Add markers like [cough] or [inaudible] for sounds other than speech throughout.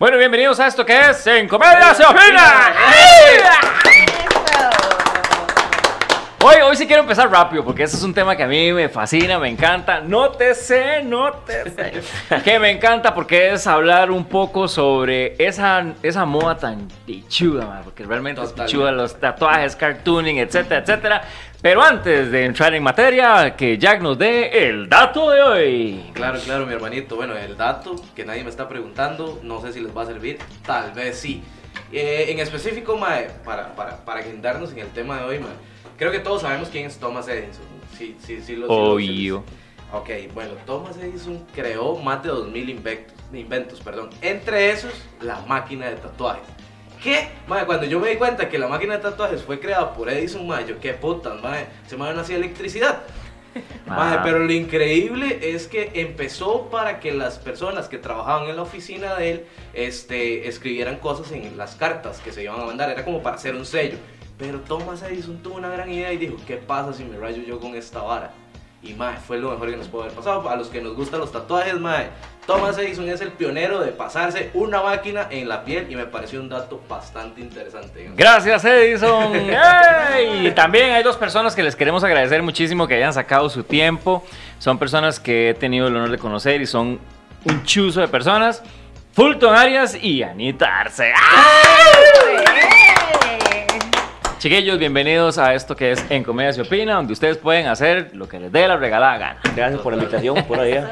Bueno, bienvenidos a esto que es En Comedia se opina. Hoy, hoy sí quiero empezar rápido porque ese es un tema que a mí me fascina, me encanta. Nótese, nótese. que me encanta porque es hablar un poco sobre esa, esa moda tan pichuda, man, porque realmente es pichuda, los tatuajes, cartooning, etcétera, etcétera. Pero antes de entrar en materia, que Jack nos dé el dato de hoy. Claro, claro, mi hermanito. Bueno, el dato que nadie me está preguntando, no sé si les va a servir, tal vez sí. Eh, en específico, mae, para, para, para guindarnos en el tema de hoy, mae, creo que todos sabemos quién es Thomas Edison. Sí, sí, sí. Lo, sí lo- Obvio. Ok, bueno, Thomas Edison creó más de 2000 inventos, inventos, perdón. Entre esos, la máquina de tatuajes. ¿Qué? Madre, cuando yo me di cuenta que la máquina de tatuajes fue creada por Edison, madre, yo qué putas, madre, se me hacía electricidad. [laughs] Madre, pero lo increíble es que empezó para que las personas que trabajaban en la oficina de él este, escribieran cosas en las cartas que se iban a mandar. Era como para hacer un sello. Pero Thomas Edison tuvo una gran idea y dijo, ¿qué pasa si me rayo yo con esta vara? Y mae, fue lo mejor que nos pudo haber pasado. A los que nos gustan los tatuajes, mae, Thomas Edison es el pionero de pasarse una máquina en la piel y me pareció un dato bastante interesante. Gracias, Edison. [laughs] ¡Ey! Y también hay dos personas que les queremos agradecer muchísimo que hayan sacado su tiempo. Son personas que he tenido el honor de conocer y son un chuzo de personas. Fulton Arias y Anita Arce. Chiquillos, bienvenidos a esto que es En Comedia se opina, donde ustedes pueden hacer lo que les dé la regalada gana. Gracias por la invitación, por ahí.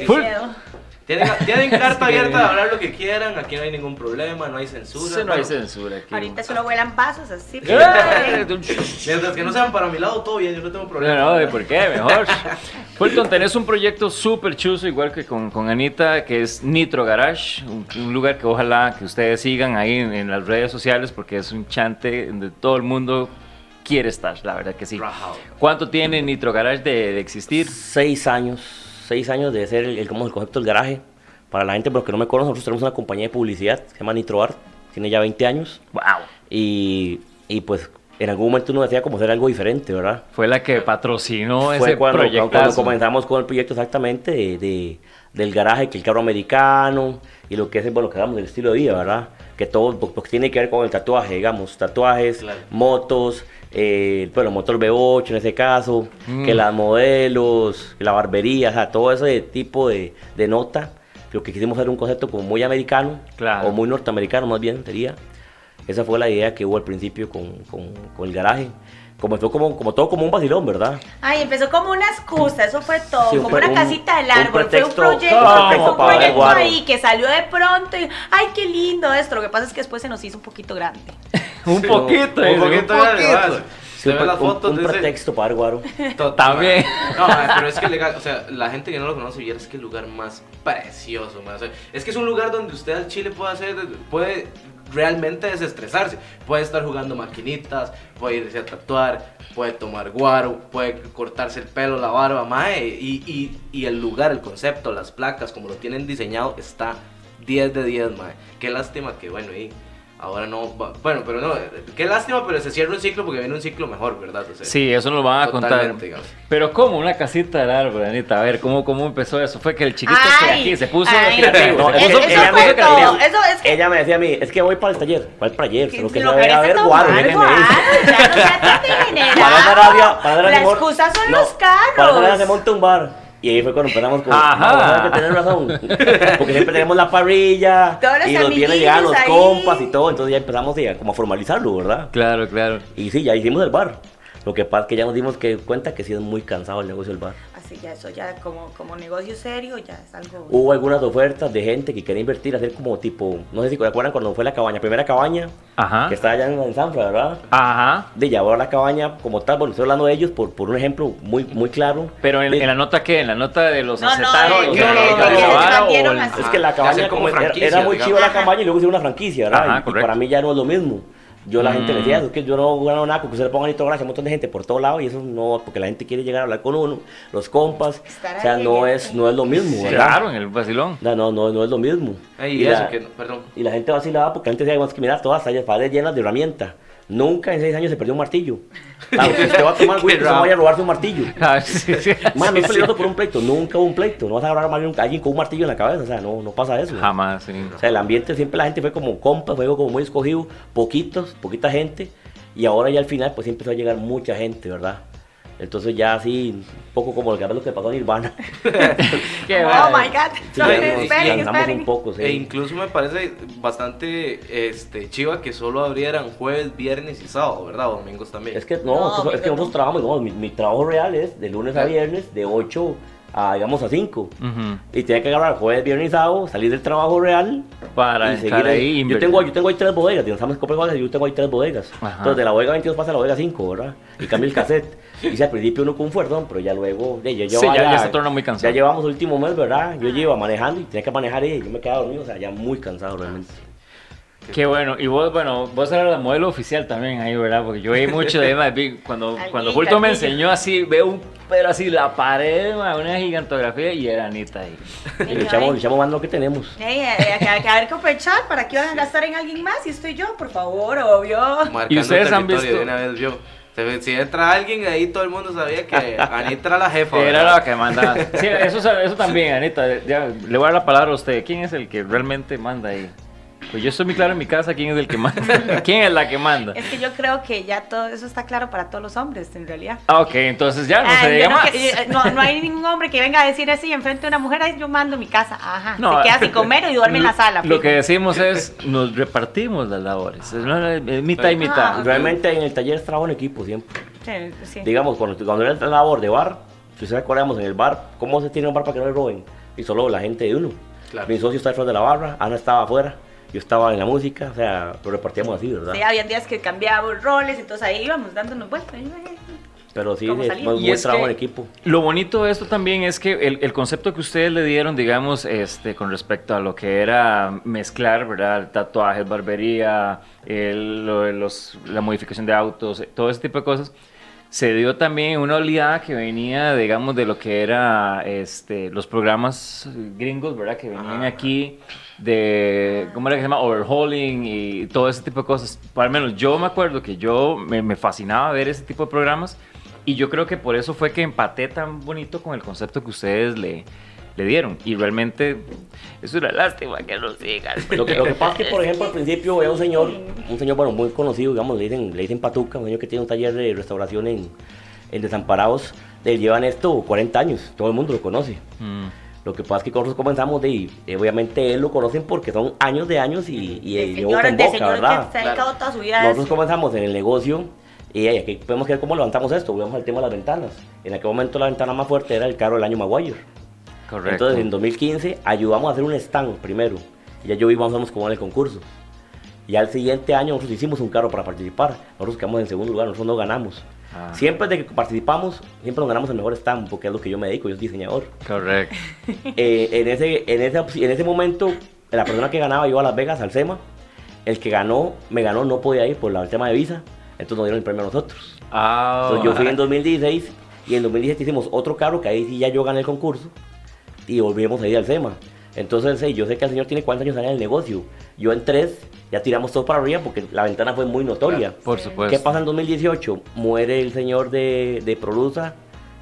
Qué Full. miedo. Tienen, tienen carta abierta de hablar lo que quieran, aquí no hay ningún problema, no hay censura. Sí, no hay censura aquí. Ahorita solo vuelan pasos así. ¡Eh! Mientras que no sean para mi lado, todo bien, yo no tengo problema. No, no, ¿por qué? Mejor. Fulton, tenés un proyecto súper chuzo, igual que con, con Anita, que es Nitro Garage, un, un lugar que ojalá que ustedes sigan ahí en, en las redes sociales, porque es un chante donde todo el mundo quiere estar, la verdad que sí. ¿Cuánto tiene Nitro Garage de, de existir? Seis años, seis años de ser el, el, como el concepto del garaje. Para la gente, pero que no me conoce, nosotros tenemos una compañía de publicidad, se llama Nitro Art, tiene ya 20 años. ¡Wow! Y, y pues en algún momento uno decía como hacer algo diferente, ¿verdad? Fue la que patrocinó Fue ese cuando, proyecto. cuando comenzamos con el proyecto exactamente de, de- del garaje, que el carro americano y lo que es bueno, lo que hagamos del estilo de vida, ¿verdad? Que todo pues, tiene que ver con el tatuaje, digamos, tatuajes, Claro. motos, eh, bueno, motor V8 en ese caso, Mm. que las modelos, la barbería, o sea, todo ese tipo de, de nota. Lo que quisimos hacer un concepto como muy americano, Claro. o muy norteamericano más bien sería. Esa fue la idea que hubo al principio con, con- con el garaje. Comenzó como, como todo como un vacilón, ¿verdad? Ay, empezó como una excusa, eso fue todo, Sí, un como una un- casita del un árbol, fue un pretexto- proyecto, un fue un proyecto guaro. ahí que salió de pronto y, ay, qué lindo esto, lo que pasa es que después se nos hizo un poquito grande. [laughs] un poquito, Un poquito, un poquito. Un, ve la un- pretexto para guaro. [laughs] También. No, ma, pero es que legal, o sea, la gente que no lo conoce, vieras que el lugar más precioso, ma, o sea, es que es un lugar donde usted al chile puede hacer, puede realmente desestresarse. Puede estar jugando maquinitas, puede irse a tatuar, puede tomar guaro, puede cortarse el pelo, la barba, mae, y, y, y el lugar, el concepto, las placas, como lo tienen diseñado, está 10 de 10, mae. Qué lástima que, bueno, y ahora no, va- bueno, pero no, qué lástima, pero se cierra un ciclo porque viene un ciclo mejor, ¿verdad? O sea, Sí, eso nos lo van a contar. Digamos. Pero ¿cómo? Una casita del árbol, Anita. A ver, ¿cómo, cómo empezó eso? Fue que el chiquito se Ay, aquí se puso ay. creativo. No, se puso, eso ella me- todo, ella- eso es que... Ella me decía a mí, es que voy para el taller. ¿Cuál taller? Solo que lo se a ver guaro. guaro, decir. ya no degenerado. [laughs] Para rabia, para esa La excusa son no, los carros. Para rabia se monta un bar. Y ahí fue cuando empezamos con. Ajá. No, sabes que tenés razón. [laughs] Porque siempre tenemos la parrilla. Todos los y nos vienen llegando los ahí. compas y todo. Entonces ya empezamos ya como a formalizarlo, ¿verdad? Claro, claro. Y sí, ya hicimos el bar. Lo que pasa es que ya nos dimos que cuenta que sí es muy cansado el negocio del bar sí, ya eso ya como, como negocio serio ya es algo... Hubo algunas ofertas de gente que quería invertir, hacer como tipo, no sé si recuerdan cuando fue la cabaña, primera cabaña, Ajá. que estaba allá en, en Sanfra, ¿verdad? Ajá. De llevar la cabaña como tal, bueno, estoy hablando de ellos por, por un ejemplo muy, muy claro. Pero en, de, en la nota que, en la nota de los no, acetados, no, no, Es que la cabaña como era, era, muy chiva la cabaña y luego hicieron una franquicia, ¿verdad? Ajá, y, y para mí ya no es lo mismo. Yo la gente Mm. le decía, es que yo no gano nada con que usted le ponga gracias a un montón de gente por todos lados y eso no, porque la gente quiere llegar a hablar con uno, los compas, o sea, no es, no es lo mismo, ¿verdad? Claro, en el vacilón. No, no, no, no es lo mismo. Ey, Y y eso la- que, no- perdón. y la gente vacilaba porque antes decía, "Más que mira, todas esas paredes llenas de herramientas. Nunca en seis años se perdió un martillo. [laughs] Claro, si usted va a tomar whisky, no vaya a robarse un martillo. [laughs] Ah, sí, sí, Man, no es peligroso por un pleito. Nunca hubo un pleito. No vas a agarrar a alguien- con un martillo en la cabeza. O sea, no, no pasa eso. Jamás, sí. O sea, el ambiente siempre la gente fue como compa, fue como muy escogido, poquitos, poquita gente, y ahora ya al final pues empezó a llegar mucha gente, ¿verdad? Entonces ya así, un poco como lo que lo que pasó en Nirvana. [laughs] Qué Oh vale. my god. Sí, No, ya esperen. un poco, sí. E incluso me parece bastante este, chiva que solo abrieran jueves, viernes y sábado, ¿verdad? O domingos también. Es que no, No, es que, es que nosotros no. trabajamos, digamos, mi, mi trabajo real es de lunes a viernes, de 8 a, digamos, a 5. Ujú. Y tiene que agarrar jueves, viernes y sábado, salir del trabajo real Para y seguir ahí. ahí. Yo tengo, yo tengo ahí tres bodegas, digamos, yo tengo ahí tres bodegas. Ajá. Entonces de la bodega 22 pasa a la bodega 5, ¿verdad? Y cambia el [laughs] cassette. Y si al principio uno con un fuerdón, pero ya luego, ya, ya, Sí, ya- ya se torna muy cansado. Ya llevamos el último mes, ¿verdad? Yo llevo manejando y tenía que manejar y yo me quedaba dormido, o sea, ya muy cansado realmente. Qué bueno. Y vos, bueno, vos eras la modelo oficial también ahí, ¿verdad? Porque yo vi mucho de Emma Big. Cuando, [laughs] cuando Fulton me enseñó así, veo un pero así la pared, una gigantografía y era Anita ahí. Y [laughs] le echamos, le echamos más lo que tenemos. Ey, eh, eh, que, que a ver, aprovechar, ¿para qué van a gastar en alguien más? Y estoy yo, por favor, obvio. Marcando ¿Y ustedes han visto? de una vez yo. Si entra alguien ahí, todo el mundo sabía que [laughs] Anita era la jefa. Era ¿verdad? la que mandaba. Sí, eso, eso también, Anita. ya, le voy a dar la palabra a usted. ¿Quién es el que realmente manda ahí? Pues yo estoy muy claro en mi casa quién es el que manda. [laughs] ¿Quién es la que manda? Es que yo creo que ya todo eso está claro para todos los hombres, en realidad. Ah, ok, entonces ya no Ay, se diga no, más. que- eh, no, no hay ningún hombre que venga a decir así enfrente de una mujer, "Ay, yo mando mi casa. Ajá. No, se queda sin comer y duerme en la sala. Lo que decimos es, nos repartimos las labores. Es una- es mitad y Ah. mitad. Realmente en el taller es trabajo en equipo siempre. Sí, sí. Digamos, cuando, cuando era la labor de bar, si ustedes acordamos en el bar, ¿cómo se tiene un bar para que no le roben? Y solo la gente de uno. Claro. Mi socio está detrás de la barra, Ana estaba afuera, yo estaba en la música, o sea, lo repartíamos así, ¿verdad? Sí, habían días que cambiábamos roles, entonces ahí íbamos dándonos vueltas. Pero sí, ¿Cómo es buen es trabajo en equipo. Lo bonito de esto también es que el, el concepto que ustedes le dieron, digamos, este, con respecto a lo que era mezclar, ¿verdad? Tatuajes, barbería, el- los, la modificación de autos, todo ese tipo de cosas, se dio también una oleada que venía, digamos, de lo que era este, los programas gringos, ¿verdad? Que venían aquí de, ¿cómo era que se llama? Overhauling y todo ese tipo de cosas. Por al menos yo me acuerdo que yo me, me fascinaba ver ese tipo de programas y yo creo que por eso fue que empaté tan bonito con el concepto que ustedes le, le dieron. Y realmente es una lástima que lo sigan. Lo que, lo que pasa es que, por [laughs] ejemplo, al principio había un señor, un señor, bueno, muy conocido, digamos, le dicen, le dicen Patuca, un señor que tiene un taller de restauración en, en Desamparados. Él llevan esto 40 años, todo el mundo lo conoce. Mm, Lo que pasa es que nosotros comenzamos de, eh, obviamente él lo conocen porque son años de años y, y, De de boca en de boca, señor ¿verdad? que se ha dedicado toda su vida Nosotros comenzamos en el negocio y aquí podemos ver cómo levantamos esto. Volvemos al tema de las ventanas. En aquel momento la ventana más fuerte era el carro del año Maguire. Correcto. Entonces en 2015 ayudamos a hacer un stand primero. Y ya yo vi más o menos cómo era el concurso. Y al siguiente año nosotros hicimos un carro para participar. Nosotros quedamos en segundo lugar, nosotros no ganamos. Ah. Siempre de que participamos, siempre nos ganamos el mejor stand porque es lo que yo me dedico, yo soy diseñador. Correcto. [laughs] Eh, en, ese, en, ese, en ese momento, la persona que ganaba iba a Las Vegas, al SEMA. El que ganó, me ganó, no podía ir por el tema de visa. Entonces nos dieron el premio a nosotros. Ah, Entonces yo fui en 2016 y en 2017 hicimos otro carro que ahí sí ya yo gané el concurso y volvimos a ir al SEMA. Entonces sí, yo sé que el señor tiene cuántos años en el negocio. Yo en tres ya tiramos todo para arriba porque la ventana fue muy notoria. Por supuesto. ¿Qué pasa en 2018? Muere el señor de, de Produza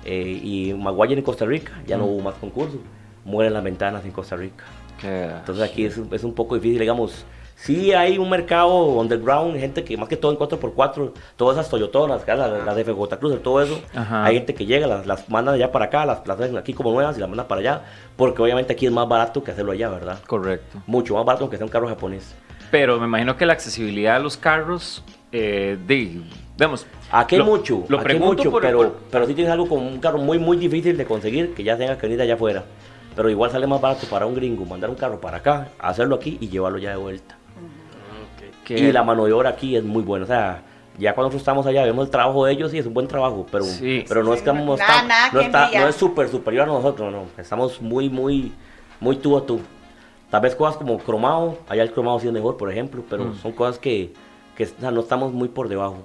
eh, y Maguire en Costa Rica. Ya no Mm. hubo más concursos. Mueren las ventanas en Costa Rica. Que- Entonces aquí es, es un poco difícil, digamos. Sí hay un mercado underground, gente que más que todo en 4x4, todas esas Toyotonas, que las, las de Cruiser, todo eso. Ajá. Hay gente que llega, las, las mandan allá para acá, las, las aquí como nuevas y las mandan para allá. Porque obviamente aquí es más barato que hacerlo allá, ¿verdad? Correcto. Mucho más barato que sea un carro japonés. Pero me imagino que la accesibilidad a los carros, eh, de, digamos, Aquí hay mucho, lo aquí mucho, por- pero, por- pero sí tienes algo como un carro muy, muy difícil de conseguir, que ya tenga que venir de allá afuera. Pero igual sale más barato para un gringo mandar un carro para acá, hacerlo aquí y llevarlo ya de vuelta. Que Y la mano de obra aquí es muy buena. O sea, ya cuando nosotros estamos allá, vemos el trabajo de ellos y es un buen trabajo. Pero, Sí. pero no es que no- está, nada no, está- es súper superior a nosotros, no. Estamos muy, muy, muy tú a tú. Tal vez cosas como cromado, allá el cromado sí es mejor, por ejemplo, pero Mm. son cosas que, que o sea, no estamos muy por debajo.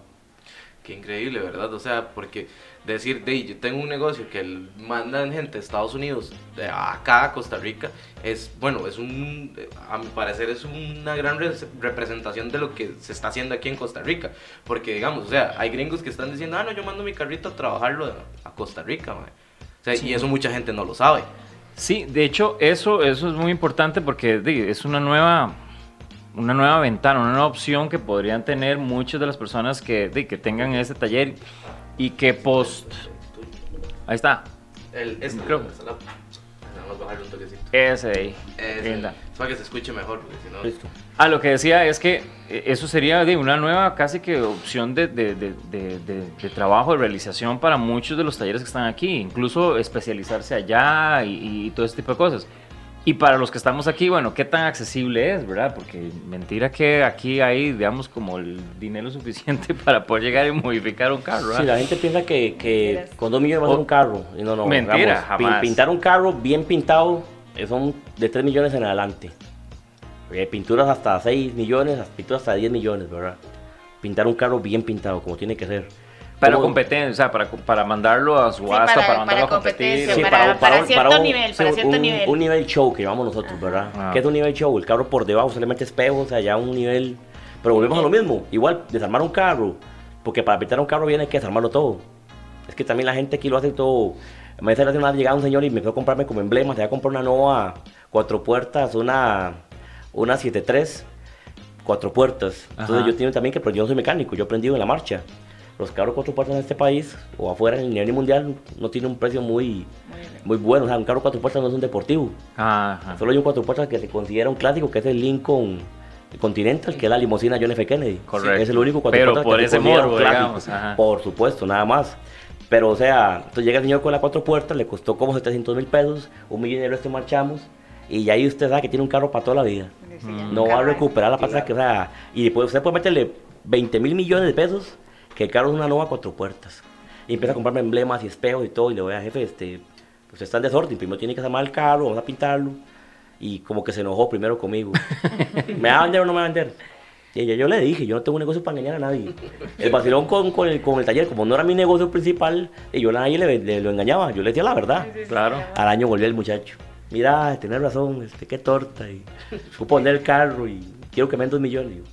Qué increíble, ¿verdad? O sea, porque decir, de, yo tengo un negocio que mandan gente de Estados Unidos de acá a Costa Rica, es, bueno, es un, a mi parecer es una gran re- representación de lo que se está haciendo aquí en Costa Rica. Porque, digamos, o sea, hay gringos que están diciendo, ah, no, yo mando mi carrito a trabajarlo a, Costa Rica, mae". O sea, y eso mucha gente no lo sabe. Sí, de hecho, eso, eso es muy importante porque es una nueva, una nueva ventana, una nueva opción que podrían tener muchas de las personas que, que tengan ese taller y que post... Ahí está, El, este, Creo- la- Vamos a bajarle un toquecito. ese de ahí. Ese, para que se escuche mejor, porque si no... Listo. Ah, lo que decía es que eh, eso sería di, una nueva casi que opción de, de- de- de- de- de trabajo, de realización para muchos de los talleres que están aquí, incluso especializarse allá y, y todo ese tipo de cosas. Y para los que estamos aquí, bueno, ¿qué tan accesible es, verdad? Porque mentira que aquí hay, digamos, como el dinero [laughs] suficiente para poder llegar y modificar un carro, Sí, ¿verdad? la gente piensa que, que con dos millones va a ser un carro. Y no, no. Mentira, pin- jamás. pintar un carro bien pintado eh, son de 3 millones en adelante. Eh, pinturas hasta 6 millones, hasta- pinturas hasta 10 millones, ¿verdad? Pintar un carro bien pintado, como tiene que ser. Para competencia, o sea, para, para mandarlo a subasta, para- para, mandarlo para a competir. Sí, para- para cierto un- nivel, sí, para cierto un, nivel. Un nivel show que llamamos nosotros, ¿verdad? Ah. ¿Qué es un nivel show? El carro por debajo se le mete espejo, o sea, ya un nivel... Pero volvemos a lo mismo. Igual, desarmar un carro. Porque para pintar un carro viene que desarmarlo todo. Es que también la gente aquí lo hace todo. Me hace una llegada un señor y me fue a comprarme como emblema. Se va a comprar una Nova cuatro puertas, una, una 73, cuatro puertas. Entonces Ajá. yo tengo también que, pero yo no soy mecánico, yo he aprendido en la marcha. Los carros cuatro puertas en este país o afuera en el nivel mundial no tiene un precio muy, muy bueno. O sea, un carro cuatro puertas no es un deportivo. Ajá. Solo hay un cuatro puertas que se considera un clásico, que es el Lincoln Continental, que es la limusina John F. Kennedy. Correcto. Es el único cuatro Pero puertas por que se ese considera morbo, un clásico. digamos. Por supuesto, nada más. Pero, o sea, entonces llega el señor con la cuatro puertas, le costó como 700 mil pesos, un millón de euros marchamos, y ya ahí usted sabe que tiene un carro para toda la vida. No va a recuperar la plata que, o sea, y después usted puede meterle 20 mil millones de pesos, que el carro es una nueva cuatro puertas. Y empieza a comprarme emblemas y espejos y todo, y le voy a jefe, este, usted está en desorden, primero tiene que armar el carro, vamos a pintarlo. Y como que se enojó primero conmigo. [laughs] ¿Me va a vender o no me va a vender? Y yo, yo le dije, yo no tengo un negocio para engañar a nadie. El vacilón con, con, el, con el taller, como no era mi negocio principal, y yo a nadie le, le- lo engañaba, yo le decía la verdad. Claro. Al año volvió el muchacho. Mira, tenés razón, este, qué torta. Y supo poner el carro y quiero que me den dos millones. Y yo,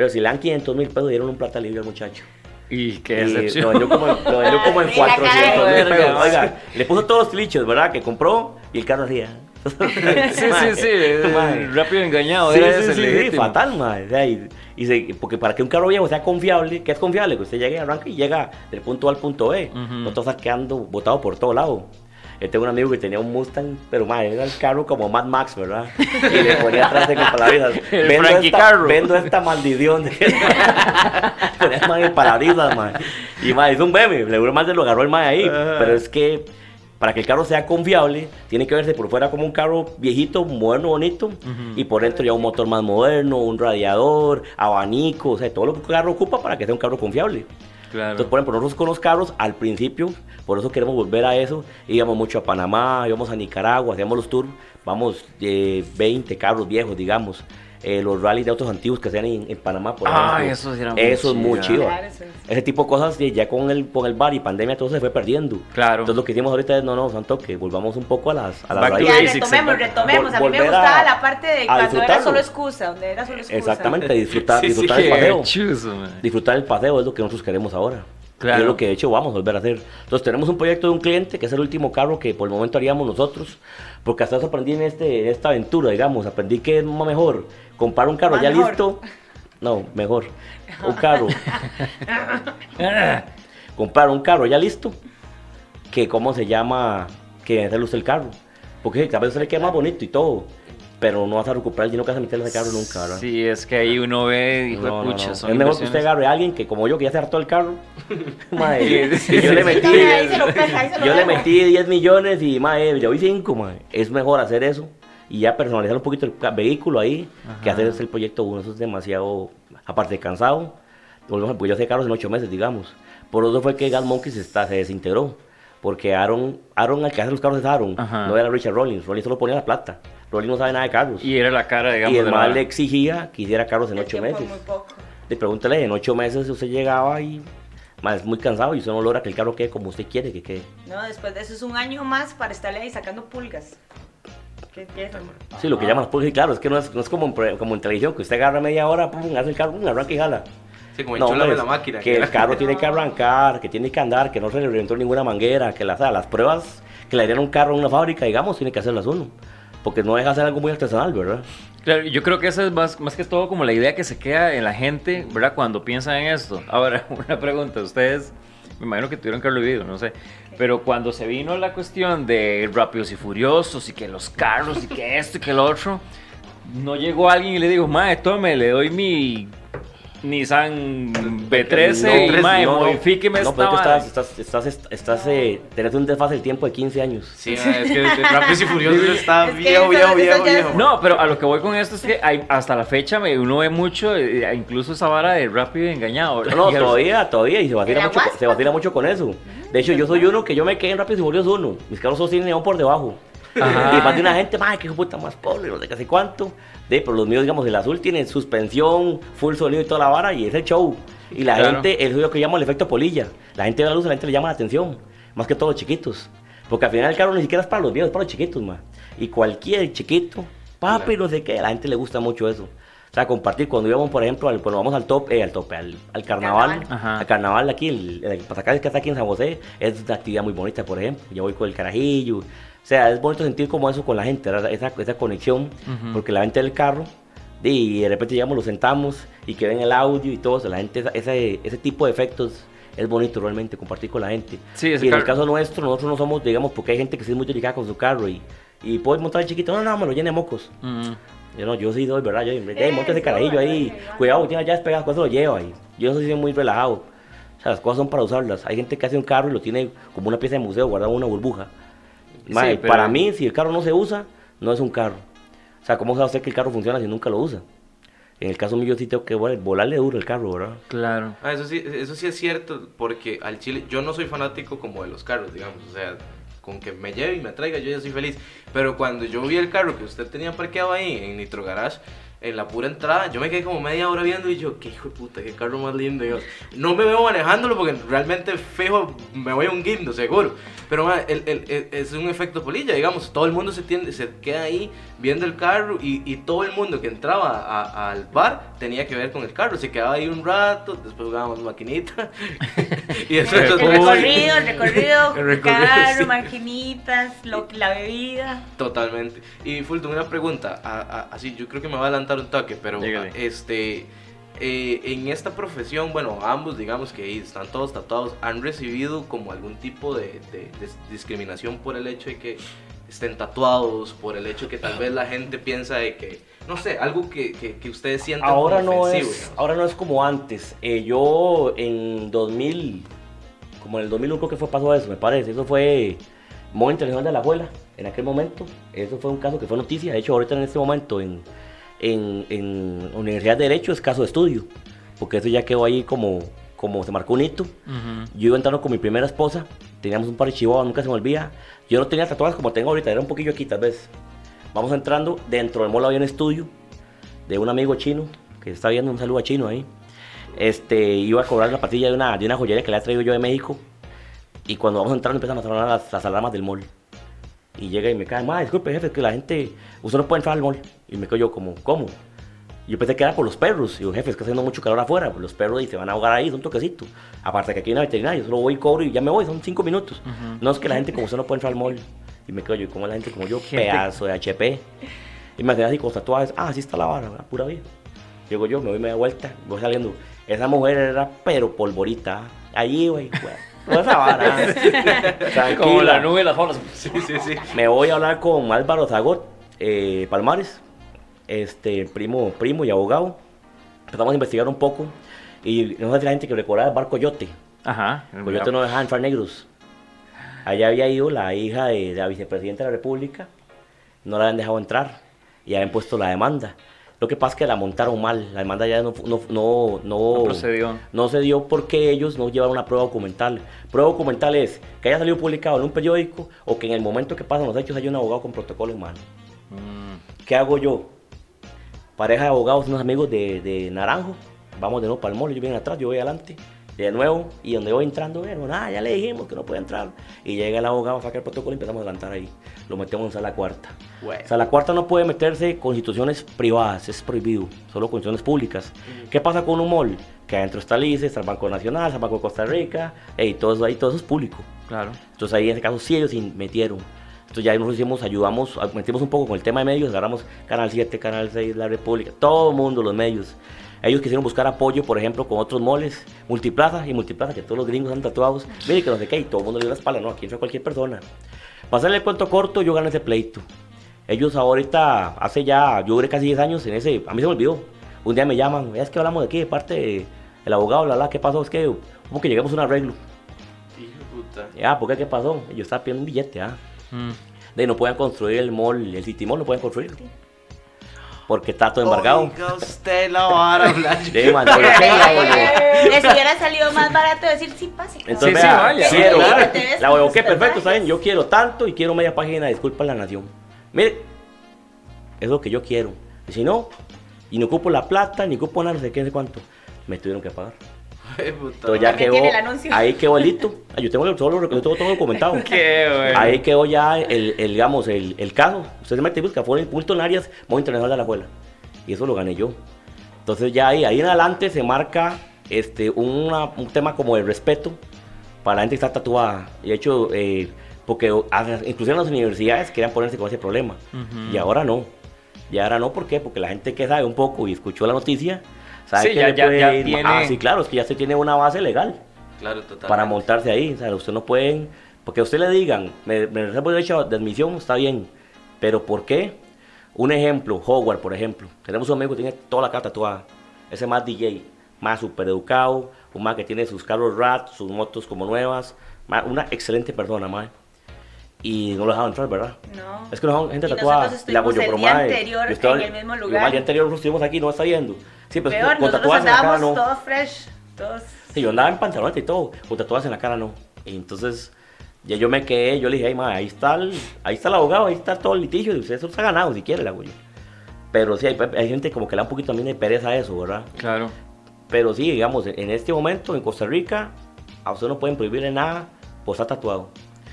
Pero si le dan 500 mil pesos, dieron un plata libre al muchacho. Y qué Y Lo vendió como, lo vendió como en Sí, [laughs] la cara 400 mil pesos. Oiga, le puso todos los clichos, ¿verdad? Que compró y el carro hacía. [laughs] Sí, sí, sí. [laughs] Rápido engañado. Sí, sí, sí, fatal, madre. O sea, y, y se- porque para que un carro viejo sea confiable, ¿qué es confiable? Que usted llegue, arranca y llega del punto A al punto B. Ujú. No te estás quedando botado por todo lado. Yo tengo un amigo que tenía un Mustang, pero madre, era el carro como Mad Max, ¿verdad? Y le ponía atrás el parabrisas. [laughs] El vendo, Frankie esta, Carro. vendo esta maldición. [laughs] ponía más en parabrisas, madre. Y madre, es un meme. Seguro más se lo agarró el madre ahí. Pero es que para que el carro sea confiable, tiene que verse por fuera como un carro viejito, moderno, bonito, y por dentro ya un motor más moderno, un radiador, abanico, o sea, todo lo que un carro ocupa para que sea un carro confiable. Entonces, por ejemplo, nosotros con los carros, al principio, por eso queremos volver a eso, íbamos mucho a Panamá, íbamos a Nicaragua, hacíamos los tours, vamos eh, 20 carros viejos, digamos, eh, los rallies de autos antiguos que hacían en, en Panamá, por Ay, ejemplo. esos eran muy Eso es muy chido. Claro, eso es- Ese tipo de cosas, ya con el, con el bar y pandemia, todo se fue perdiendo. Claro. Entonces, lo que hicimos ahorita es, no, no, Santo, que volvamos un poco a las, a las Ya, retomemos, retomemos. A mí me Volver a- gustaba la parte de cuando era solo excusa, donde era solo excusa. Exactamente, disfrutar, [laughs] Sí, sí, disfrutar el paseo. chuzo, man. Disfrutar el paseo es lo que nosotros queremos ahora. Claro. Y es lo que de hecho vamos a volver a hacer. Entonces tenemos un proyecto de un cliente que es el último carro que por el momento haríamos nosotros. Porque hasta eso aprendí en, este, en esta aventura, digamos. Aprendí que es más mejor comprar un carro Más ya mejor. listo. No, mejor. Un carro. [laughs] comprar un carro ya listo. Que cómo se llama, que hacerle usted el carro. Porque a veces se le queda más bonito y todo. Pero no vas a recuperar el dinero que vas a meterle a ese carro nunca, ¿verdad? Sí, es que ahí uno ve, hijo No, de no, pucha, no. son Es mejor que usted agarre a alguien que como yo, que ya se hartó el carro. [laughs] Madre, Sí, y yo le metí, yo le metí 10 millones y madre, yo vi 5, madre. Es mejor hacer eso y ya personalizar un poquito el vehículo ahí que hacer el proyecto 1. Eso es demasiado, aparte de cansado. Volvemos, Porque yo hacía carros en 8 meses, digamos. Por eso fue que Gas Monkey se, está, se desintegró. Porque Aaron, Aaron, al que hace los carros es Aaron, Ajá. no era Richard Rollins. Rollins solo ponía la plata. Rollins no sabe nada de carros. Y era la cara, digamos, Y el de mal le exigía que hiciera carros en El 8 tiempo meses. muy poco. Le pregúntale, en ocho meses usted llegaba y Más es muy cansado y usted no logra que el carro quede como usted quiere que quede. No, después de eso es un año más para estarle ahí sacando pulgas. ¿Qué qué es, hermano? Sí, lo que llaman las pulgas, y claro, es que no es, no es como, como en televisión, que usted agarra media hora, pum, hace el carro, pum, arranca y jala. Sí, como No, pues, la máquina. que el carro tiene que arrancar, que tiene que andar, que no se le reventó ninguna manguera, que las, las pruebas que le harían un carro en una fábrica, digamos, tiene que hacerlas uno. Porque no deja de ser algo muy artesanal, ¿verdad? Claro, yo creo que esa es más, más que todo como la idea que se queda en la gente, ¿verdad? Cuando piensa en esto. Ahora, [laughs] una pregunta, ustedes, me imagino que tuvieron que haberlo vivido, no sé, pero cuando se vino la cuestión de Rápidos y Furiosos y que los carros y que esto y que lo otro, no llegó alguien y le dijo, mae, tome, le doy mi Nissan B13 y No, mae, no, no. modifíqueme No, esta pero es que vara". estás, estás, estás, estás, eh, tenés un desfase del tiempo de 15 años. Sí, es que Rápidos y Furiosos está Es viejo, viejo, viejo, viejo. No, pero a lo que voy con esto es que hay, hasta la fecha me- uno ve mucho, eh, incluso esa vara de rápido y engañado. No, todavía, todavía, y se vacila, ¿El mucho, se vacila mucho con eso. De hecho, yo soy uno que yo me quedé en Rápidos y Furiosos uno. Mis carros todos tienen neón por debajo. Ajá. Y más de una gente, madre, que de puta más pobre, no sé qué sé cuánto. De, pero los míos, digamos, el azul tiene suspensión, full sonido y toda la vara, y es el show. Y la Claro. gente, es lo que llamo el efecto polilla. La gente ve la luz, la gente le llama la atención. Más que todos los chiquitos. Porque al final el carro ni siquiera es para los viejos, es para los chiquitos, más. Y cualquier chiquito, papi, no sé qué, a la gente le gusta mucho eso. O sea, compartir, cuando íbamos, por ejemplo, al- cuando vamos al top, eh, al tope, al, al carnaval, Carnaval. Al carnaval de aquí, el, el pasacalle que está aquí en San José, es una actividad muy bonita, por ejemplo. Yo voy con el carajillo. O sea, es bonito sentir como eso con la gente, esa, esa conexión, Ujú. porque la gente del carro, y de repente llegamos, lo sentamos y que ven el audio y todo eso, la gente, esa- ese, ese tipo de efectos es bonito realmente, compartir con la gente. Sí, y en el caso nuestro, nosotros no somos, digamos, porque hay gente que sí es muy delicada con su carro y, y puedes montar el chiquito, no, no, me lo llene de mocos. Mm. Yo no, yo sí doy, ¿verdad? Yo, hey, Eso, monte ese carajillo ahí, ahí cuidado, tiene ya despegadas, cosas lo lleva y yo soy muy relajado. O sea, las cosas son para usarlas. Hay gente que hace un carro y lo tiene como una pieza de museo, guardado en una burbuja. Sí, pero- Para mí, si el carro no se usa, no es un carro. O sea, ¿cómo sabe usted que el carro funciona si nunca lo usa? En el caso mío, sí tengo que bueno, volarle duro el carro, ¿verdad? Claro. Ah, eso sí, eso sí es cierto, porque al chile yo no soy fanático como de los carros, digamos, o sea, con que me lleve y me traiga yo ya soy feliz. Pero cuando yo vi el carro que usted tenía parqueado ahí en Nitro Garage, en la pura entrada, yo me quedé como media hora viendo y yo, qué hijo de puta, qué carro más lindo. Yo, no me veo manejándolo porque realmente fijo me voy a un guindo, seguro. Pero el- es un efecto polilla, digamos, todo el mundo se, tiende, se queda ahí viendo el carro y, y todo el mundo que entraba a- al bar tenía que ver con el carro. Se quedaba ahí un rato, después jugábamos maquinita [laughs] y después... El [laughs] El recorrido, el recorrido, El recorrido, carro, sí. maquinitas, lo- la bebida. Totalmente. Y Fulton, una pregunta, a- a- así yo creo que me va a adelantar un toque, pero Dígale. este eh, en esta profesión, bueno, ambos digamos que están todos tatuados, han recibido como algún tipo de, de- de discriminación por el hecho de que estén tatuados, por el hecho que tal vez la gente piensa de que, no sé, algo que, que, que ustedes sienten Ahora como no, ofensivo, es, ahora no es como antes. Eh, yo en 2000, como en el 2001 creo que fue pasó eso, me parece. Eso fue Móvil Internacional de la Abuela, en aquel momento. Eso fue un caso que fue noticia. De hecho, ahorita en este momento en, en, en Universidad de Derecho es caso de estudio. Porque eso ya quedó ahí como, como se marcó un hito. Ujú. Yo iba entrando con mi primera esposa, teníamos un par de chihuahuas, nunca se me olvida. Yo no tenía tatuajes como tengo ahorita, era un poquillo aquí tal vez. Vamos entrando, dentro del mall había un estudio de un amigo chino, que está viendo un saludo a chino ahí. Este, iba a cobrar la patilla de una, de una joyería que le había traído yo de México. Y cuando vamos entrando empiezan a sonar las, las alarmas del mall. Y llega y me cae, ma, disculpe jefe, que la gente, usted no puede entrar al mall. Y me quedo yo como, ¿cómo? Yo pensé que era por los perros. Y yo, jefe, es que está haciendo mucho calor afuera. Pues los perros y se van a ahogar ahí, es un toquecito. Aparte que aquí hay una veterinaria, yo solo voy y cobro y ya me voy, son cinco minutos. Ujú. No es que la gente como usted no puede entrar al mall. Y me quedo yo, como la gente como yo, Gente- pedazo de HP. Y me quedé así con tatuajes, ah, así está la vara, la pura vida. Llego yo, me voy media vuelta, voy saliendo. Esa mujer era pero polvorita. Allí, güey. Toda esa vara. [laughs] Como la nube de las olas. Sí, sí, sí. Me voy a hablar con Álvaro Zagot eh, Palmares, este, primo, primo y abogado. Empezamos a investigar un poco y no sé si la gente que recordaba el bar Coyote. Ajá. Coyote no dejaba entrar negros. Allá había ido la hija de, de la vicepresidenta de la República, no la habían dejado entrar y habían puesto la demanda. Lo que pasa es que la montaron mal, la demanda ya no, no, no, no, No procedió. no se dio porque ellos no llevaron una prueba documental. Prueba documental es que haya salido publicado en un periódico o que en el momento que pasan los hechos haya un abogado con protocolo en mano. Mm. ¿Qué hago yo? Pareja de abogados, unos amigos de, de Naranjo. Vamos de nuevo para el mall, ellos vienen atrás, yo voy adelante. De nuevo, y donde voy entrando, bueno, nada, ya le dijimos que no puede entrar. Y llega el abogado, saca el protocolo y empezamos a adelantar ahí. Lo metemos en sala cuarta. Bueno. Sala cuarta no puede meterse con instituciones privadas, es prohibido, solo con instituciones públicas. ¿Qué pasa con un mall? Que adentro está el ICE, está el Banco Nacional, está el Banco de Costa Rica, y todo eso ahí, todo eso es público. Claro. Entonces ahí en ese caso sí ellos se metieron. Entonces ya nosotros hicimos, ayudamos, metimos un poco con el tema de medios, agarramos Canal 7, Canal 6, La República, todo el mundo, los medios. Ellos quisieron buscar apoyo, por ejemplo, con otros moles, Multiplaza y Multiplaza, que todos los gringos han tatuados. Mire que no sé qué, y todo el mundo le dio la espalda, no, aquí entra cualquier persona. Pasarle el cuento corto, yo gané ese pleito. Ellos ahorita, hace ya, yo duré casi 10 años en ese, a mí se me olvidó. Un día me llaman, es que hablamos de aquí, de parte del abogado, la, la, ¿qué pasó? Es que, como que llegamos a un arreglo. Hijo puta. Ya, ¿por qué? ¿Qué pasó? Yo estaba pidiendo un billete, ah. Mm. De no pueden construir el mall, el City Mall no pueden construirlo. Porque está todo embargado. Oiga usted la vara, Blanche. Sí, man, ¿por qué la hago yo? Les hubiera salido más barato decir sí, pase. Entonces, Sí, sí, vea, vaya. quiero, Claro. la voy, ok, perfecto, ¿saben? Yo quiero tanto y quiero media página de disculpa la nación. Mire, es lo que yo quiero. Y si no, y no ocupo la plata, ni ocupo nada, no sé qué, no sé cuánto, me tuvieron que pagar. Entonces ya quedó, el ahí quedó el hito. Ah, Yo tengo el- todo, lo- yo tengo todo documentado. Qué bueno. Ahí quedó ya el, el, digamos, el, el caso. Usted se mete y busca, fue Bulto en Arias, Modo Internacional de la Abuela. Y eso lo gané yo. Entonces ya ahí, ahí en adelante se marca este, una- un tema como el respeto para la gente que está tatuada. Y de hecho, eh, porque inclusive en las universidades querían ponerse con ese problema. Ujú. Y ahora no. Y ahora no, ¿por qué? Porque la gente que sabe un poco y escuchó la noticia, sabe Sí, que ya- le ya- puede ya ir- tiene- Ah, sí, claro, es que ya se tiene una base legal Claro, total. para montarse ahí. O sea, usted no pueden, porque a usted le digan, me, me reservo el derecho de admisión, está bien, pero ¿por qué? Un ejemplo, Howard, por ejemplo. Tenemos un amigo que tiene toda la cara tatuada. Ese más DJ, más super educado, un más que tiene sus carros rat, sus motos como nuevas, más, una excelente persona, más. Y no lo dejaban entrar, ¿verdad? No. Es que dejaban gente Y tatuada. nosotros estuvimos yo, el pero, día mae, anterior yo estaba- en el mismo lugar. El día anterior nosotros estuvimos aquí, no está viendo. Sí, pero Peor, con tatuajes en la cara no. todos fresh, todos... Sí, yo andaba en pantaloneta y todo, con tatuajes en la cara no. Y entonces, ya yo me quedé, yo le dije, ay, ma, ahí está el, ahí está el abogado, ahí está todo el litigio, y usted eso se ha ganado si quiere, hago yo. Pero sí, hay, hay gente como que le da un poquito también de pereza a eso, ¿verdad? Claro. Pero sí, digamos, en este momento en Costa Rica, a usted no pueden prohibirle nada por estar tatuado.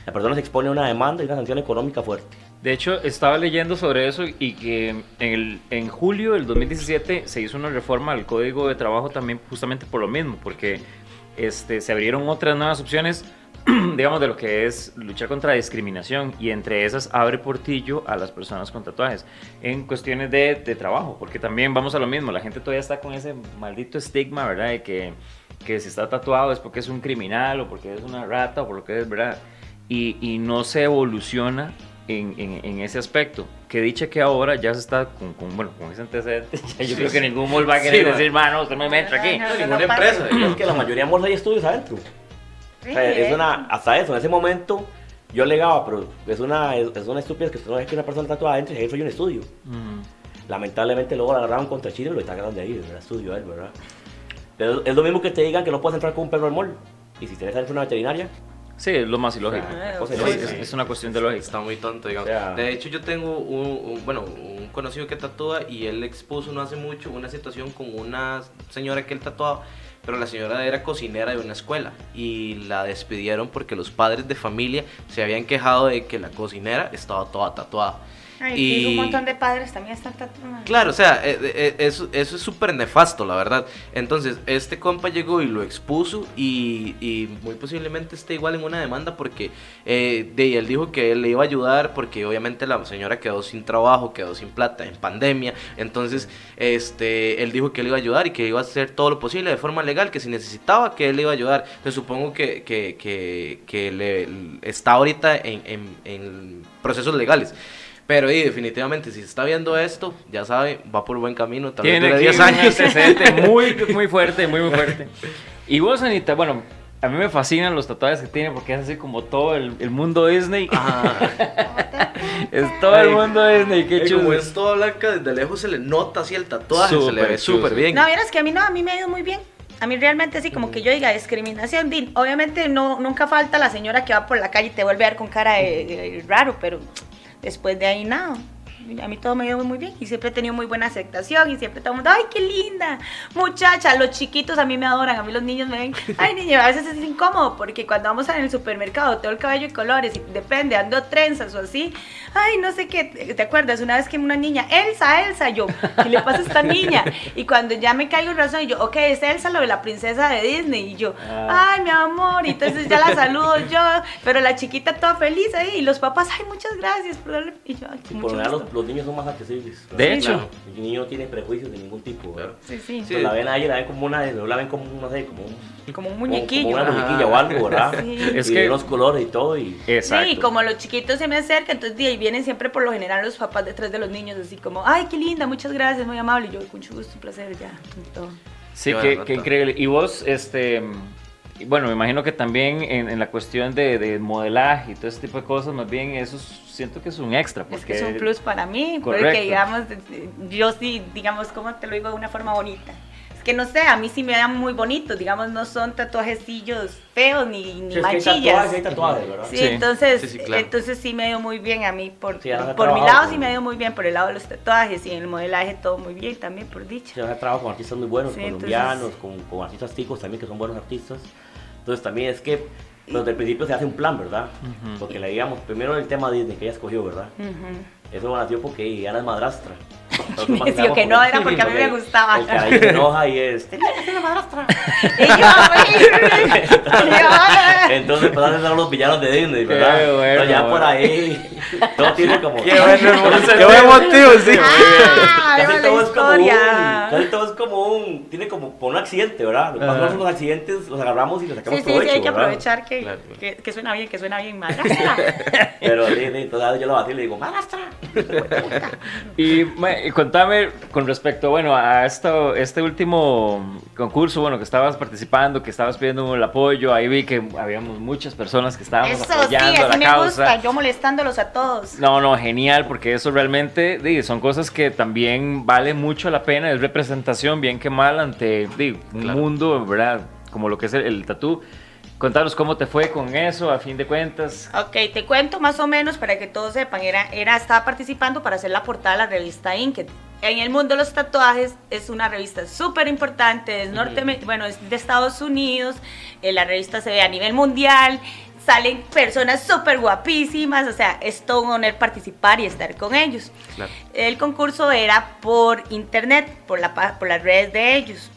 La persona se expone a una demanda y una sanción económica fuerte. De hecho, estaba leyendo sobre eso y que en, julio del 2017 se hizo una reforma al Código de Trabajo también justamente por lo mismo, porque este, se abrieron otras nuevas opciones, [clears throat] digamos, de lo que es luchar contra la discriminación y entre esas abre portillo a las personas con tatuajes en cuestiones de, de trabajo, porque también vamos a lo mismo, la gente todavía está con ese maldito estigma, ¿verdad? De que, que si está tatuado es porque es un criminal o porque es una rata o por lo que es, ¿verdad? Y, y no se evoluciona en, en, en, ese aspecto. Que dicha que ahora ya se está con, con bueno, con ese antecedente, [laughs] ya yo Sí, creo que ningún mall va a querer Sí, decir, mano, usted me entra aquí. No, no, Ninguna no empresa. Es que la mayoría de bolsas hay estudios adentro. O sea, es una, hasta eso, en ese momento yo alegaba, pero es una, es, es una estupidez que usted no ve que una persona tatuada adentro y ahí soy un estudio. Mm. Lamentablemente luego la agarraron contra Chile y lo sacaron de ahí, del estudio a él, ¿verdad? Pero es lo mismo que te digan que no puedes entrar con un perro al mall. Y si tienes adentro una veterinaria, Sí, es lo más ilógico. Ah, es, es una cuestión de lógica. Está muy tonto, digamos. O sea- de hecho, yo tengo un, un- bueno, un conocido que tatúa y él expuso no hace mucho una situación con una señora que él tatuaba, pero la señora era cocinera de una escuela y la despidieron porque los padres de familia se habían quejado de que la cocinera estaba toda tatuada. Ay, Y- y un montón de padres también están tatuados. Claro, o sea, eh, eh, eso, eso es súper nefasto, la verdad. Entonces, este compa llegó y lo expuso y, y muy posiblemente esté igual en una demanda porque eh, de, él dijo que él le iba a ayudar porque obviamente la señora quedó sin trabajo, quedó sin plata en pandemia. Entonces, este, él dijo que él iba a ayudar y que iba a hacer todo lo posible de forma legal, que si necesitaba que él le iba a ayudar. Entonces, supongo que, que, que, que le, está ahorita en, en, en procesos legales. Pero y, definitivamente, si se está viendo esto, ya sabe, va por buen camino. Tal vez Tiene dure aquí 10 un años. [laughs] muy, muy fuerte, muy, muy fuerte. Y vos, Anita, bueno, a mí me fascinan los tatuajes que tiene porque es así como todo el, el mundo Disney. Ajá. [laughs] es todo el mundo Disney, qué Eh, como chulo. es toda blanca, desde lejos se le nota así el tatuaje, se le ve chulo. súper bien. No, vieras que a mí no, a mí me ha ido muy bien. A mí realmente así como que yo diga discriminación, din, obviamente no, nunca falta la señora que va por la calle y te vuelve a ver con cara de, de raro, pero después de ahí nada. A mí todo me ha ido muy bien y siempre he tenido muy buena aceptación y siempre todo el mundo, ay, qué linda muchacha, los chiquitos a mí me adoran, a mí los niños me ven, [laughs] ay, niña, a veces es incómodo porque cuando vamos en el supermercado, todo el cabello de colores y depende, ando trenzas o así, ay, no sé qué, ¿te acuerdas? Una vez que una niña, Elsa, Elsa, yo, ¿qué le pasa a esta niña? Y cuando ya me caigo en razón, y yo, ok, es Elsa, lo de la princesa de Disney, y yo, Ah. ay, mi amor, y entonces ya la saludo yo, pero la chiquita toda feliz ahí, y los papás, ay, muchas gracias, por darle-". y yo, ay, mucho gusto. Los, niños son más accesibles. De hecho. Claro. El niño no tiene prejuicios de ningún tipo. Sí, sí, Entonces, la ven a ella, la ven como una, la ven como, no sé, como un, como un muñequillo. como una muñequilla o algo, ¿verdad? Sí. Es y que- de los colores y todo. Y, Exacto. Sí, como los chiquitos se me acercan, entonces de ahí vienen siempre por lo general los papás detrás de los niños, así como, ay, qué linda, muchas gracias, muy amable, y yo, con mucho gusto, un placer, ya, y todo. Sí, Qué qué, increíble. Y vos, este, y bueno, me imagino que también en, en la cuestión de, de modelaje y todo ese tipo de cosas, más bien eso es- siento que es un extra. Es Porque que es un plus para mí, Correcto. porque digamos, yo sí, digamos, ¿cómo te lo digo de una forma bonita? Es que no sé, a mí sí me dan muy bonitos, digamos, no son tatuajecillos feos ni, ni Sí, es que hay manchillas. tatuajes, hay tatuajes, ¿verdad? Sí, Sí. entonces, Sí, sí, claro. entonces sí me ha ido muy bien a mí por, Sí, has por mi trabajado lado con- sí me ha ido muy bien por el lado de los tatuajes y en el modelaje todo muy bien también por dicha. Se hace trabajo con artistas muy buenos, Sí, colombianos, con, con artistas ticos también que son buenos artistas. Entonces también es que desde el principio se hace un plan, ¿verdad? Porque le digamos, primero el tema Disney que ella escogió, ¿verdad? Ujú. Eso nació porque Ana es madrastra. Nosotros [laughs] que no, era porque a mí me gustaba. El [laughs] se enoja [laughs] y es... Entonces pues a ser los villanos de Disney, ¿verdad? Qué bueno, Entonces, ya bueno. por ahí, todo tiene como... Qué bueno, hermoso. Qué buen motivo, sí. Ah, Casi todo, es como un, casi todo es como un, tiene como por un accidente, ¿verdad? Lo que pasa Ajá. es que los accidentes los agarramos y los Sí, sacamos sí, sí, provecho, hay que ¿verdad? aprovechar que, Claro. que, que suena bien, que suena bien, madrastra. Pero sí, sí, entonces yo lo vacilo y le digo, madrastra. Y, y contame con respecto, bueno, a esto, este último concurso, bueno, que estabas participando, que estabas pidiendo el apoyo, ahí vi que habíamos muchas personas que estábamos Eso sí, apoyando a la me causa. gusta, yo molestándolos a todos. No, no, genial, porque eso realmente di, son cosas que también vale mucho la pena, es representación, bien que mal, ante di, un Claro. mundo, ¿verdad? Como lo que es el, el tatú. Contanos cómo te fue con eso, a fin de cuentas. Ok, te cuento más o menos para que todos sepan. Era, era, estaba participando para hacer la portada de la revista Inked. En el mundo de los tatuajes es una revista súper importante, es norte, bueno, es de Estados Unidos, eh, la revista se ve a nivel mundial, salen personas súper guapísimas, o sea, es todo un honor participar y estar con ellos. Claro. El concurso era por internet, por, la, por las redes de ellos.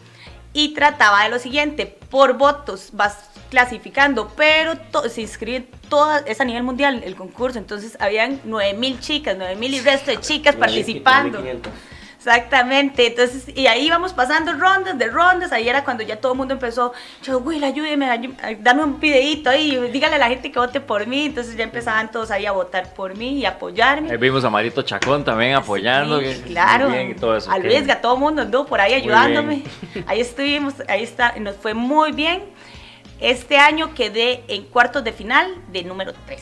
Y trataba de lo siguiente, por votos vas clasificando, pero to- se inscriben todas, es a nivel mundial el concurso, entonces habían 9000 chicas, 9000 y resto de chicas participando. 1500. Exactamente, entonces, y ahí íbamos pasando rondas de rondas, ahí era cuando ya todo el mundo empezó, yo, Will, ayúdeme, ayú- dame un videito ahí, dígale a la gente que vote por mí, entonces ya empezaban todos ahí a votar por mí y apoyarme. Ahí vimos a Marito Chacón también apoyando. Sí, claro. bien y todo eso. A Luisga, todo el mundo anduvo por ahí ayudándome. Ahí estuvimos, ahí está, nos fue muy bien. Este año quedé en cuartos de final de número 3.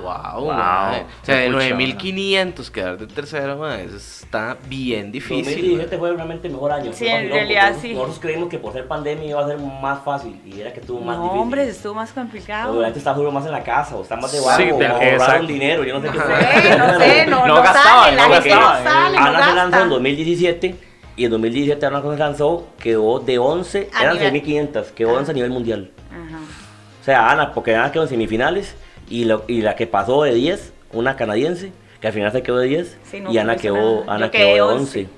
Wow, Wow. O sea, de qué pucha, 9500 quedar de tercero, mae, eso está bien difícil. 2017 fue realmente el mejor año. Sí, en realidad, sí. Nosotros creímos que por ser pandemia iba a ser más fácil y era que estuvo más No, difícil. hombre, estuvo más complicado. Obviamente está juro más en la casa o está más de Sí, vago te- o ahorraron dinero, yo no sé qué No fue. sé, no sé, no, No no, gastaba, sale, la no gente no Ana se lanzó en gasta. 2017 y en 2017 Ana cuando se lanzó quedó de 11, A eran nivel- 6500, quedó 11 a nivel mundial. Ajá. O sea, Ana, porque Ana quedó en semifinales y, lo- y la que pasó de 10, una canadiense, que al final se quedó de 10 Sí, no, y Ana no quedó. Ana quedó de 11. 11.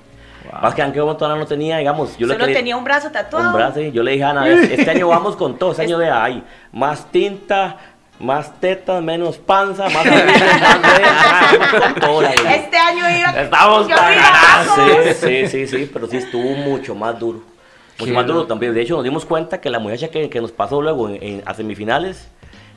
Wow. Más que Ana quedó Ana no tenía, digamos, yo le Solo quería- tenía un brazo tatuado. un brazo, y yo le dije a Ana, "Es- [laughs] este año vamos con todo, este año vea, hay más tinta, más tetas, menos panza, más [laughs] abril, más ah, verdad. Este año iba. Estamos yo iba. Sí, sí, sí, sí, pero sí estuvo mucho más duro. Mucho Qué más duro también. De hecho, nos dimos cuenta que la muchacha que, que nos pasó luego en, en- a semifinales,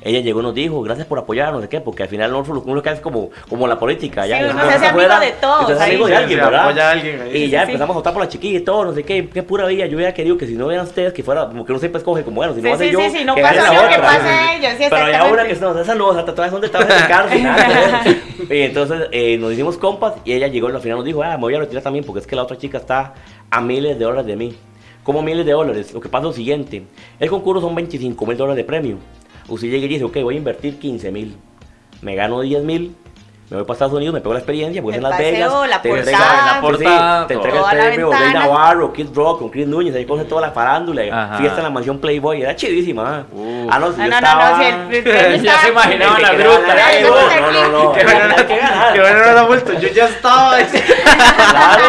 ella llegó y nos dijo, gracias por apoyar, no sé qué, porque al final nosotros lo que hace es como, como la política. Sí, ya, uno ya se hace amigo de todos, ahí. amigo de Sí, alguien, ¿verdad? apoya a alguien ahí. Y Sí, ya sí, empezamos a votar por la chiquilla y todo, no sé qué, qué pura vida. Yo hubiera querido que si no hubieran ustedes, que fuera, como que no siempre escoge, como bueno, si no Sí, hace sí, yo, sí, sí, no que pasa yo, que ellos, sí, Pero ya una que no, esa no, esa tatuaje son de tatuajes de carro. [laughs] Y entonces eh, nos hicimos compas y ella llegó y al final nos dijo, ah, me voy a retirar también porque es que la otra chica está a miles de dólares de mí. ¿Cómo miles de dólares? Lo que pasa es lo siguiente, el concurso son 25 mil dólares de premio. Usted llega y dice, ok, voy a invertir 15 mil. Me gano 10 mil, me voy para Estados Unidos, me pego la experiencia, voy a El Las paseo, Vegas. la te entregan- La sí, portada, te entrega el premio Rey. Navarro, Kid Rock, con Chris Núñez, ahí conoce toda la farándula, Ajá. fiesta en la mansión Playboy, era chidísima. Uh. Ah, no, si Ah, yo no, no, estaba... no, si el- el [laughs] premio Ya se imaginaban la gruta. no, no, no, no, no, Que no, bueno, que ganar. que bueno, no la vuelto. Yo ya estaba. [laughs] Claro,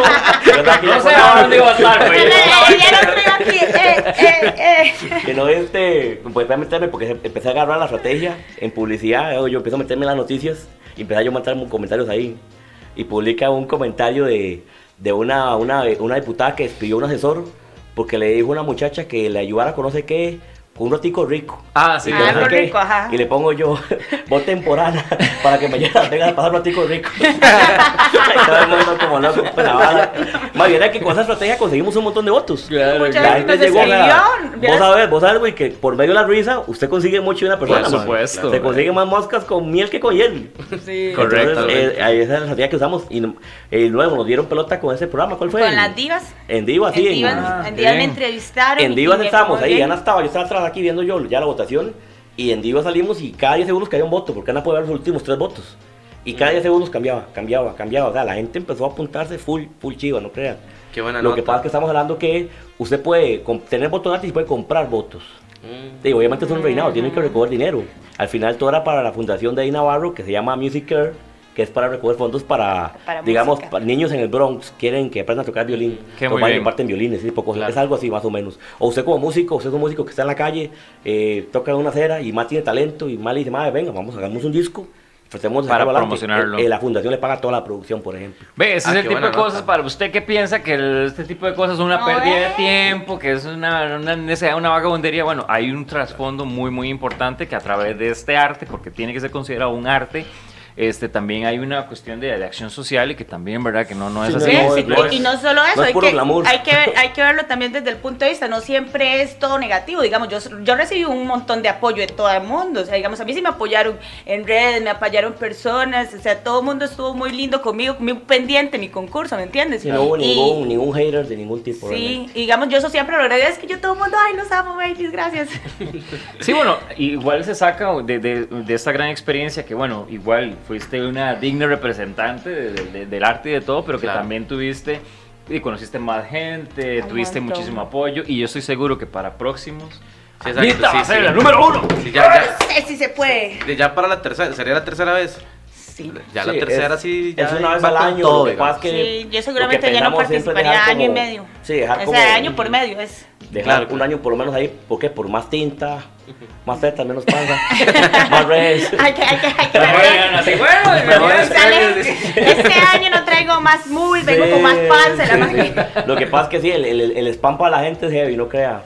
¿verdad que No sé a dónde iba a estar, No, güey. no, no, no aquí. Eh, eh, eh. Que no este, pues voy a meterme porque empecé a agarrar la estrategia en publicidad, yo empiezo a meterme en las noticias y empecé a yo mandar comentarios ahí. Y publica un comentario de, de una, una, una diputada que despidió a un asesor porque le dijo a una muchacha que le ayudara con no sé qué, un ratico rico. Ah, sí. Y Ah, que rico, ajá. Y le pongo yo, [laughs] voz temporana, [laughs] para que me llegue a a pasar un ratico rico. [laughs] todo el mundo como loco, pues, la. Más bien es que con esa estrategia conseguimos un montón de votos. Claro, Mucha La claro. gente llegó, escribió, vos sabes, vos sabes, güey, que por medio de la risa usted consigue mucho de una persona. Por man. supuesto. Se consigue más moscas con miel que con hiel. Sí. Correcto. Entonces, eh, ahí esa es la estrategia que usamos. Y eh, luego nos dieron pelota con ese programa. ¿Cuál fue? Con las divas. En Divas, sí. En Divas, Ah, en Divas me entrevistaron. en Divas estábamos ahí. Ana estaba, yo estaba atrás aquí viendo yo ya la votación. Y en Divas salimos y cada 10 segundos caía un voto, porque Ana puede ver los últimos tres votos. Y cada 10 segundos cambiaba, cambiaba, cambiaba. O sea, la gente empezó a apuntarse full, full chiva, no crean. Qué buena Lo nota. que pasa es que estamos hablando que usted puede tener votos gratis y puede comprar votos. Mm. Sí, obviamente es un reinado, tienen que recoger dinero. Al final todo era para la fundación de Ahí Navarro, que se llama Music Care, que es para recoger fondos para, Para digamos, para niños en el Bronx, quieren que aprendan a tocar violín. Bien. reparten violines, ¿sí? Poco- Claro. es algo así más o menos. O usted como músico, usted es un músico que está en la calle, eh, toca en una acera y más tiene talento y más le dice, madre, venga, vamos, hagamos un disco. ofrecemos Para sacarlo adelante". promocionarlo. Eh, eh, la fundación le paga toda la producción, por ejemplo. Ve, ese Ah, es el tipo de buena cosas nota. para usted que piensa que el- este tipo de cosas son una No, pérdida de eh. tiempo, que es una, una necesidad, una vagabundería. Bueno, hay un trasfondo muy, muy importante que a través de este arte, porque tiene que ser considerado un arte, este, también hay una cuestión de, de acción social y que también, ¿verdad? Que no, no es Sí, así. Sí, no, sí, no es- y no solo eso, no es hay, que, glamour. hay, que ver- hay que verlo también desde el punto de vista, no siempre es todo negativo, digamos, yo, yo recibí un montón de apoyo de todo el mundo, o sea, digamos, a mí sí me apoyaron en redes, me apoyaron personas, o sea, todo el mundo estuvo muy lindo conmigo, muy pendiente mi concurso, ¿me entiendes? Si no hubo Y- ningún, ningún hater de ningún tipo. Sí, realmente. y digamos, yo eso siempre lo agradezco, es que yo todo el mundo, ay, los amo, babies, gracias. Sí, bueno, igual se saca de, de- de esta gran experiencia que, bueno, igual fuiste una digna representante de- de- del arte y de todo, pero que Claro. también tuviste y conociste más gente, Un tuviste montón. muchísimo apoyo y yo estoy seguro que para próximos, Sí, exacto, Anita sí, va a ser sí. la número uno. Sí, ya, ya, Sí, sí se puede. de ya para la tercera, sería la tercera vez. Sí. Ya Sí, la tercera es- sí, ya es una vez al año. todo, lo que pasa es que Sí, yo seguramente que ya no participaría año y medio. Sí, dejar o como- sea, año por medio es. Dejar Claro, un claro. año por lo menos ahí, ¿por qué? Por más tinta, [laughs] más tetas, menos panza, [laughs] más redes. [laughs] Hay que, hay que, hay que bueno, este año no traigo más moves, vengo con más panza, Lo que pasa es que sí, el, el, el spam para la gente es heavy, no crea.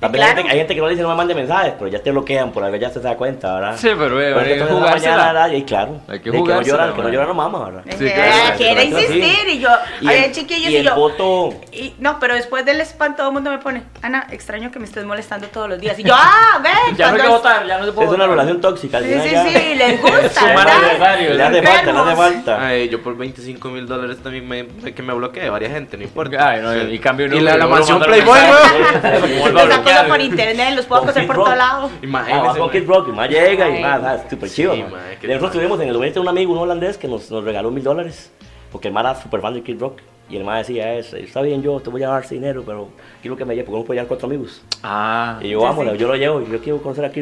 También hay, Claro. gente, hay gente que no le dice no me mande mensajes, pero ya te bloquean, por algo ya se da cuenta, ¿verdad? Sí, pero, eh, Pero hay es que jugársela. Y claro, Hay que de que no llora, que no llora no mama, ¿verdad? Sí, claro, quiere correcto, sí. insistir y yo, Y el, chiquillos, y y, el yo. voto, y- no, pero después del spam todo el mundo me pone, Ana, extraño que me estés molestando todos los días. Y yo, ah, ve, [laughs] Ya no hay que votar, ya no se puede es una relación tóxica. Sí, sí, ya- sí, les [laughs] gusta, Es un mal ¿verdad? adversario, Le hace falta, le hace falta. Ay, yo por 25 mil dólares también me, que me bloquee varias gente, no importa. Ay, no, y cambio Y número, la, mansión Playboy, weón. [laughs] Bloqueado. por internet, los puedo Kid por todo lado. Ah, Imagínese. man. Kid Rock y más llega y más, ah, súper chido. Nosotros tuvimos en el 20 un amigo, un holandés, que nos, nos regaló mil dólares. Porque el man era súper fan de Kid Rock. Y el man decía, es, está bien, yo te voy a dar dinero, pero quiero que me lleve, porque no puedo llevar cuatro amigos. Ah. Y yo, sí. yo lo llevo, y yo quiero conocer a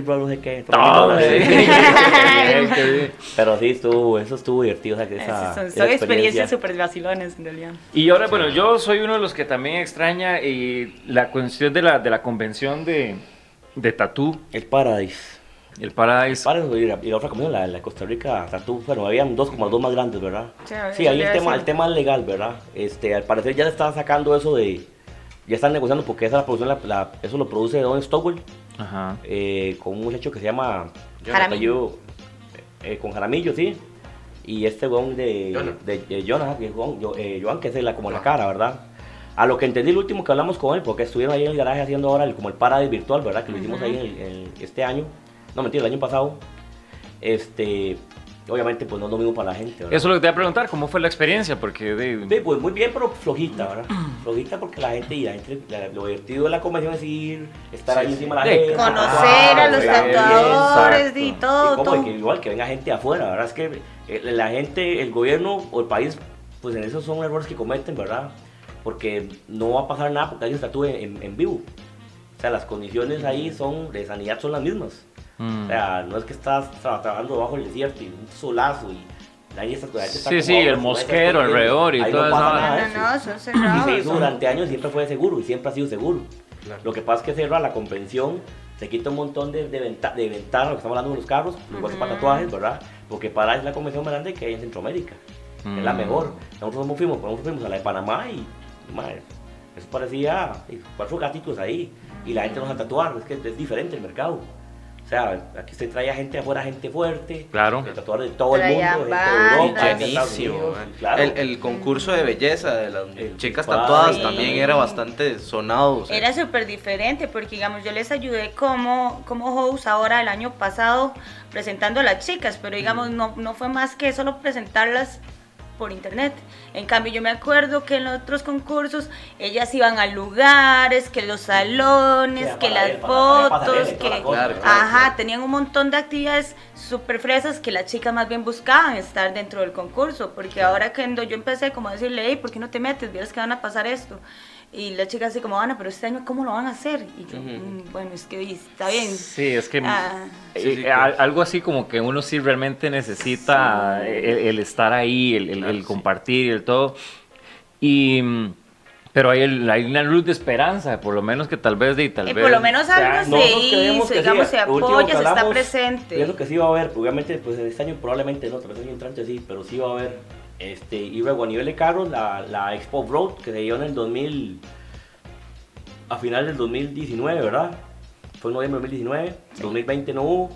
sí. Bien, qué bien. Pero sí, estuvo, eso estuvo divertido. O sea, que esa, son, esa son experiencias súper vacilones, en realidad. Y ahora, bueno, yo soy uno de los que también extraña y la cuestión de la, de la convención de, de Tatú, El Paradise. El Paradise. Paradise y la, y la otra comisión, la, la Costa Rica Tattoo, bueno, habían dos como las dos más grandes, ¿verdad? Sí, Sí, ahí el tema, decir. el tema legal, ¿verdad? Este, al parecer ya se está sacando eso de, ya están negociando porque esa la producción, la, la- eso lo produce Don Stowell, Ajá. eh, con un muchacho que se llama Jaramillo. apellido, eh, con Jaramillo, sí. Y este weón de, Jonah. de, de Jonah, que es Juan, yo- eh, Joan, que es la, como la cara, ¿verdad? A lo que entendí el último que hablamos con él, porque estuvieron ahí en el garaje haciendo ahora el- como el Paradise virtual, ¿verdad? Que lo hicimos ahí en el- en este año, no mentira, el año pasado. Este, obviamente pues no es lo mismo para la gente. ¿verdad? Eso es lo que te iba a preguntar, ¿cómo fue la experiencia? Porque de- Sí, pues muy bien, pero flojita, ¿verdad? Flojita porque la gente, y la gente, la- lo divertido de la convención es ir, estar ahí encima de la Sí, gente. Conocer a los tatuadores y todo, Y como todo. que igual que venga gente afuera, ¿verdad? Es que eh, la gente, el gobierno o el país, pues en esos son errores que cometen, ¿verdad? Porque no va a pasar nada porque alguien se tatúe en, en vivo. O sea, las condiciones ahí son de sanidad son las mismas. Mm. O sea, no es que estás tra- trabajando bajo el desierto y un solazo y nadie está, la gente está Sí, sí, el mosquero alrededor y no nada de No, eso. no, no, son Y se hizo durante años, siempre fue seguro y siempre ha sido seguro. Claro. Lo que pasa es que cerra la convención, se quita un montón de, de, venta- de ventanas, lo que estamos hablando de los carros, lugares para Ujú. tatuajes, ¿verdad? Porque para es la convención más grande que hay en Centroamérica. Es la Mm. mejor. Nosotros nos fuimos, nosotros fuimos a la de Panamá y, madre, eso parecía y cuatro gatitos ahí. Y la gente no se tatuar, es que es diferente el mercado. O sea, aquí se trae a gente afuera, gente fuerte. Claro. De tatuar de todo el Traía mundo, gente de Europa, Unidos, claro. el, el concurso de belleza de las El chicas tatuadas también era bastante sonado. o sea, Era súper diferente porque, digamos, yo les ayudé como, como host ahora el año pasado presentando a las chicas, pero, digamos, no, no fue más que solo presentarlas por internet. En cambio, yo me acuerdo que en los otros concursos ellas iban a lugares, que los salones, que las fotos, la que... cosa, Claro, ¿verdad? Ajá, Claro. tenían un montón de actividades súper fresas que las chicas más bien buscaban estar dentro del concurso, porque ahora cuando yo empecé como a decirle, hey, ¿por qué no te metes? Vieras que van a pasar esto. Y la chica así como, Ana, pero este año ¿cómo lo van a hacer? Y yo, Ujú. "Mm, bueno, es que está bien. Sí, es que Ah, eh, Sí, sí, eh, al- algo así como que uno sí realmente necesita Sí. el, el estar ahí, el, el- Claro, el compartir y el todo. Y, pero hay, el- hay una luz de esperanza, por lo menos que tal vez de tal y vez. por lo menos algo se hizo, digamos, se apoya, se está presente. Pienso que sí va a haber, obviamente, pues este año probablemente no, tal vez el año entrante sí, pero sí va a haber. Este, y luego a nivel de carros, la, la Expo Road que se dio en el 2000, a final del 2019, ¿verdad? Fue en noviembre del 2019, 2020 no hubo,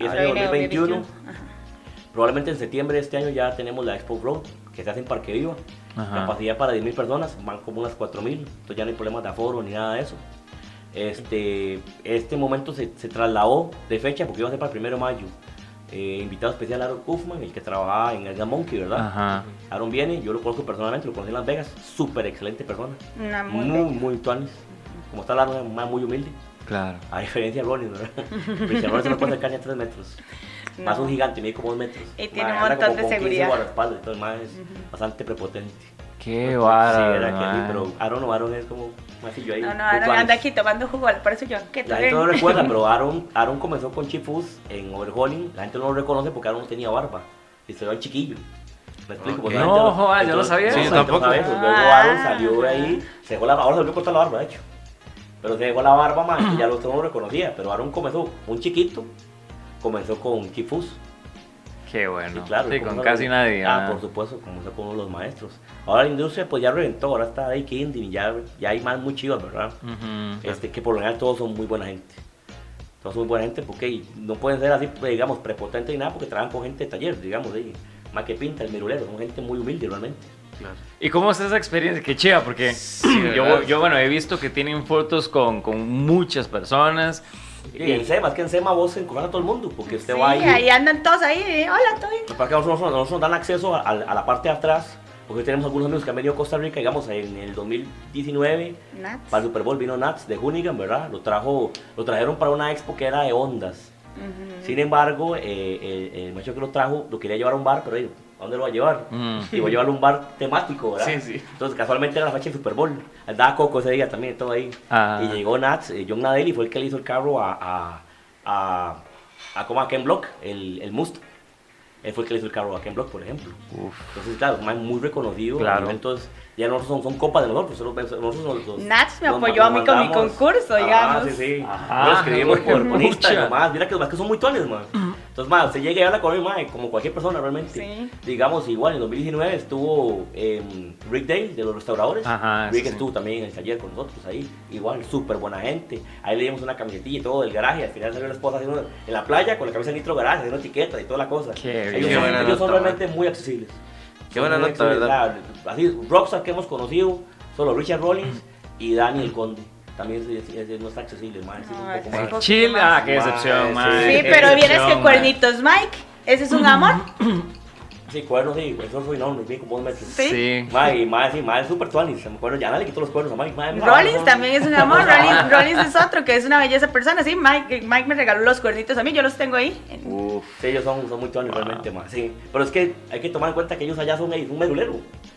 y este año viene 2021. 2021. Ajá. Probablemente en septiembre de este año ya tenemos la Expo Road, que se hace en Parque Viva. Ajá. Capacidad para 10.000 personas, van como unas 4.000, entonces ya no hay problemas de aforo ni nada de eso. Este, este momento se, se trasladó de fecha porque iba a ser para el 1 de mayo. Eh, invitado especial Aaron Kaufman, el que trabajaba en el Monkey, ¿verdad? Ajá. Aaron viene, yo lo conozco personalmente, lo conocí en Las Vegas, súper excelente persona, Una muy muy, muy tuanis. Como está Aaron, es más muy humilde, Claro. a diferencia de Rollins, ¿verdad? [laughs] Porque Rollins no puede acercar ni a 3 metros. No. Más un gigante, mide como 2 metros. Y tiene un montón como de con 15 seguridad. guardaespaldas, entonces más es bastante prepotente. Qué Sí, bárbaro. era que sí, man. pero Aaron no, Aaron es como más yo ahí. No, no, Aaron anda aquí tomando jugo, por eso yo, ¿qué La tal? gente no lo recuerda, [laughs] pero Aaron, Aaron comenzó con Chief Foods en Overhauling. La gente no lo reconoce porque Aaron no tenía barba. Y se ve al chiquillo. ¿Me explico? Ok. Porque la No, gente joder, yo no sabía Sí, no tampoco. Luego Ah. Aaron salió de ahí, se dejó la barba. Ahora se volvió a cortar la barba, de hecho. Pero se dejó la barba más, y ya lo otro no lo reconocía. Pero Aaron comenzó, un chiquito, comenzó con Chief Foods. Qué bueno. Sí, claro. Sí, con casi nadie. Ah, por supuesto, comenzó con uno de los maestros. Ahora la industria pues ya reventó, ahora está ahí Kindle y ya, ya hay más muy chivas, ¿verdad? Ujú. este, que por lo general todos son muy buena gente. Todos son muy buena gente porque no pueden ser así, pues, digamos, prepotentes ni nada porque trabajan con gente de taller, digamos, de más que pinta, el mirulero, son gente muy humilde realmente. Claro. ¿Y cómo es esa experiencia? Qué chiva, porque [clears throat] yo, ¿verdad? yo, bueno, he visto que tienen fotos con, con muchas personas. Y en SEMA, es que en SEMA vos encontrar a todo el mundo, porque usted Sí, va ahí. ahí andan todos ahí, eh, hola, estoy. Para que nosotros, nosotros nos dan acceso a, a la parte de atrás, porque tenemos algunos amigos que han venido a Costa Rica, digamos, en el 2019, Nats. para el Super Bowl vino Nats de Hoonigan, ¿verdad? Lo, trajo, lo trajeron para una expo que era de ondas. Ujú. Sin embargo, eh, el, el macho que lo trajo lo quería llevar a un bar, pero ¿a dónde lo va a llevar? Mm. Y voy a llevarlo a un bar temático, ¿verdad? Sí, sí. Entonces, casualmente era la fecha del Super Bowl. Andaba Coco ese día también, todo ahí. Ah. Y llegó Nats, eh, John Nadelli fue el que le hizo el carro a, a, a, a, como a Ken Block, el, el Must. Él fue el que le hizo el carro a Ken Block, por ejemplo. Uf. Entonces, claro, man muy reconocido. Claro. Entonces, ya nosotros son, son compas de nosotros. Nosotros, nosotros nos- nos- Nats me nos- apoyó a nos mí con mi concurso, Ah, digamos. sí, sí. Ajá, Lo escribimos por, por. Instagram, más. Mira que los más que son muy tones, man. Entonces, más, usted llega y habla con él, man, como cualquier persona realmente. Sí. Digamos, igual, en 2019 estuvo em, Rick Day, de los restauradores. Ajá, Rick sí. estuvo también en el taller con nosotros ahí. Igual, súper buena gente. Ahí le dimos una camisetilla y todo del garaje. Al final salió la esposa haciendo en la playa con la camisa de Nitro Garage, haciendo etiquetas y toda la cosa. Qué ellos bien. son, buena ellos son realmente muy accesibles. Qué buena nota, accesibles. ¿verdad? Ah, Así, Rockstar que hemos conocido, solo Richard Rollins y Dani el Conde. También es, es- es- no está accesible, más. es un No, poco es Chile, ah, qué Más, excepción, sí. pero vienes que. Cuernitos Mike ¿Ese es un amor? [clears throat] Sí, cuernos, sí, eso soy enorme, bien como dos metros. Sí. Sí. Mae, y mae, sí, es súper tuanis. Me acuerdo, ya le quitó los cuernos a Mike. Mae, mae, Rollins no. también es un amor. [laughs] Rollins, Rollins es otro que es una belleza persona. Sí, Mike, Mike me regaló los cuernitos a mí, yo los tengo ahí. Uf, sí, ellos son, son muy tuanis realmente, mae, sí. Pero es que hay que tomar en cuenta que ellos allá son un merulero.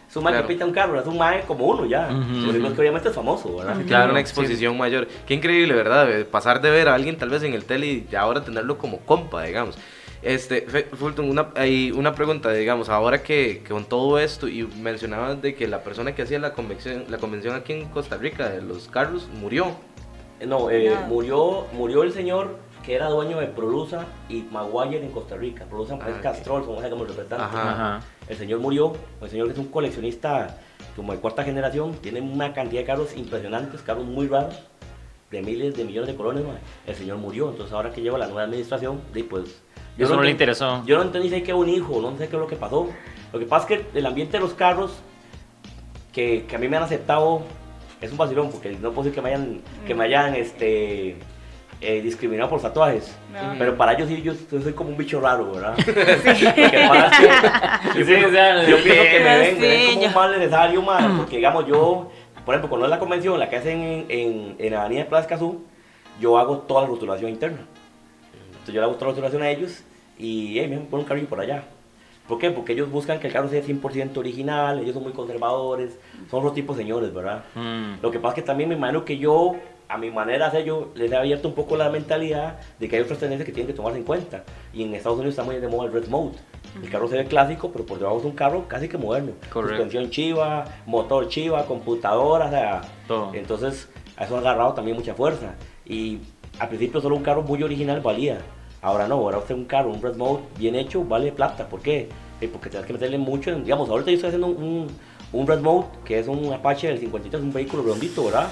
Es un mae Claro. que pinta un carro, es un mae como uno ya. Único es que obviamente es famoso, ¿verdad? Claro, Claro, una exposición mayor. Qué increíble, ¿verdad? Pasar de ver a alguien tal vez en el tele y ahora tenerlo como compa, digamos. Este, Fe- Fulton, una, hay una pregunta, digamos, ahora que, que con todo esto y mencionabas de que la persona que hacía la convención, la convención aquí en Costa Rica de los carros murió. No, eh, No. Murió, murió el señor que era dueño de Prolusa y Maguire en Costa Rica. Prolusa Ah, es ok. Castrol, somos como representantes. Ajá. Ajá. El señor murió, el señor es un coleccionista como de cuarta generación, tiene una cantidad de carros impresionantes, carros muy raros, de miles de millones de colones, mae. el señor murió, entonces ahora que lleva la nueva administración, pues... Eso no le enten- interesó. Yo no entendí si hay que un hijo, no sé qué es lo que pasó. Lo que pasa es que el ambiente de los carros, que, que a mí me han aceptado, es un vacilón, porque no puedo decir que me hayan, que me hayan este, eh, discriminado por tatuajes. No. Pero para ellos sí, yo soy soy como un bicho raro, ¿verdad? [laughs] Lo que pasa es que [laughs] yo Sí, pienso, o sea, yo pienso que me ven, me ven sí, como yo- un mal necesario, man, porque digamos yo, por ejemplo, cuando es la convención, la que hacen en, en, en la avenida de Plaza Escazú, yo hago toda la rotulación interna. Entonces yo le hago toda la rotulación a ellos y hey, me ponen un carrillo por allá. ¿Por qué? Porque ellos buscan que el carro sea 100% original, ellos son muy conservadores, son otro tipo de señores, ¿verdad? Mm. Lo que pasa es que también me imagino que yo, a mi manera de yo les he abierto un poco la mentalidad de que hay otras tendencias que tienen que tomarse en cuenta. Y en Estados Unidos está muy de moda el Red Mode. El carro se ve clásico, pero por debajo es un carro casi que moderno. Correcto. Suspensión chiva, motor chiva, computadora, o sea. Todo. Entonces, eso ha agarrado también mucha fuerza. Y al principio solo un carro muy original valía. Ahora no, ahora usted un carro, un Red Mode bien hecho, vale plata. ¿Por qué? Eh, porque tienes que meterle mucho, en- digamos, ahorita yo estoy haciendo un, un Red Mode, que es un Apache del 53, un vehículo redondito, ¿verdad?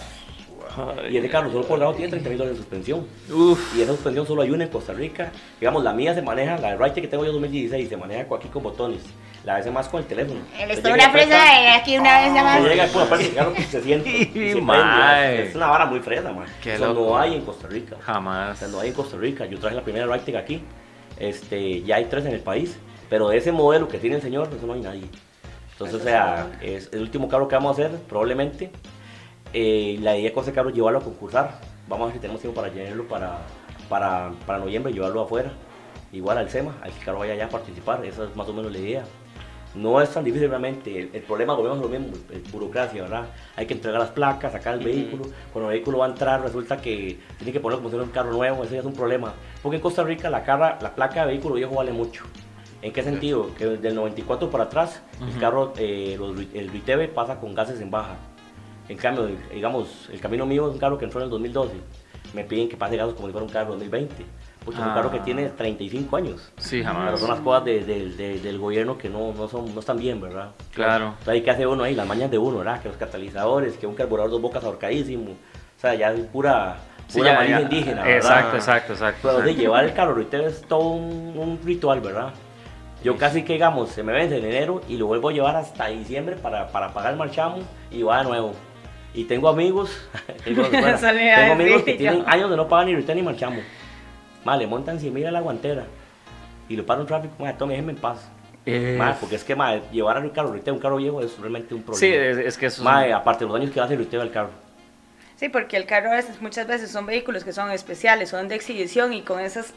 Y ese carro solo por lado tiene 30 mil dólares de suspensión. Uf. Y esa suspensión solo hay una en Costa Rica. Digamos, la mía se maneja, la de Writer que tengo yo 2016, se maneja aquí con botones. La hace más con el teléfono. Está llega una fresa de aquí una vez nada Se más. llega y pura parte, el carro se siente. y [laughs] se prende. Mae. Es una vara muy fresa, man. Qué Eso loco, no hay en Costa Rica. O Jamás. sea, no hay en Costa Rica. Yo traje la primera Writer aquí. Este, ya hay tres en el país. Pero de ese modelo que tiene el señor, eso no hay nadie. Entonces, o sea, es el último carro que vamos a hacer, probablemente. Eh, la idea con ese carro es llevarlo a concursar. Vamos a ver si tenemos tiempo para llenarlo para, para, para noviembre y llevarlo afuera. Igual al SEMA, al que el carro vaya allá a participar. Esa es más o menos la idea. No es tan difícil realmente. El, el problema, volvemos lo mismo, es burocracia, ¿verdad? Hay que entregar las placas, sacar el vehículo. Cuando el vehículo va a entrar, resulta que tiene que ponerlo como si fuera un carro nuevo. Eso ya es un problema. Porque en Costa Rica la, carra, la placa de vehículo viejo vale mucho. ¿En qué sentido? Que del 94 para atrás, el carro, eh, los, el RITEVE pasa con gases en baja. En cambio, digamos, el camino mío es un carro que entró en el 2012. Me piden que pase gases como si fuera un carro 2020. Porque es un Ah. carro que tiene 35 años. Sí, Pero jamás. son las cosas de- de- de- del gobierno que no, no, son, no están bien, ¿verdad? Claro. Entonces, hay que hacer uno ahí, las mañas de uno, ¿verdad? Que los catalizadores, que un carburador dos bocas ahorcadísimo. O sea, ya es pura, Sí, ya, ya. indígena, ¿verdad? Exacto, exacto, exacto. Pero de llevar el carro retail es todo un, un ritual, ¿verdad? Yo casi que, digamos, se me vence en enero y lo vuelvo a llevar hasta diciembre para, para pagar el marchamo y va de nuevo. Y tengo amigos, [laughs] tengo, bueno, amigos que tienen años de no pagar ni retail ni marchamo. Más, le montan 100 mil a la guantera y lo paran un tráfico, más, tome, déjenme en paz. Eh, porque es que, más, llevar a un carro un carro viejo es realmente un problema. sí, es, es que eso es- aparte de los daños que hace el retail al carro. Sí, porque el carro a veces, muchas veces son vehículos que son especiales, son de exhibición y con esas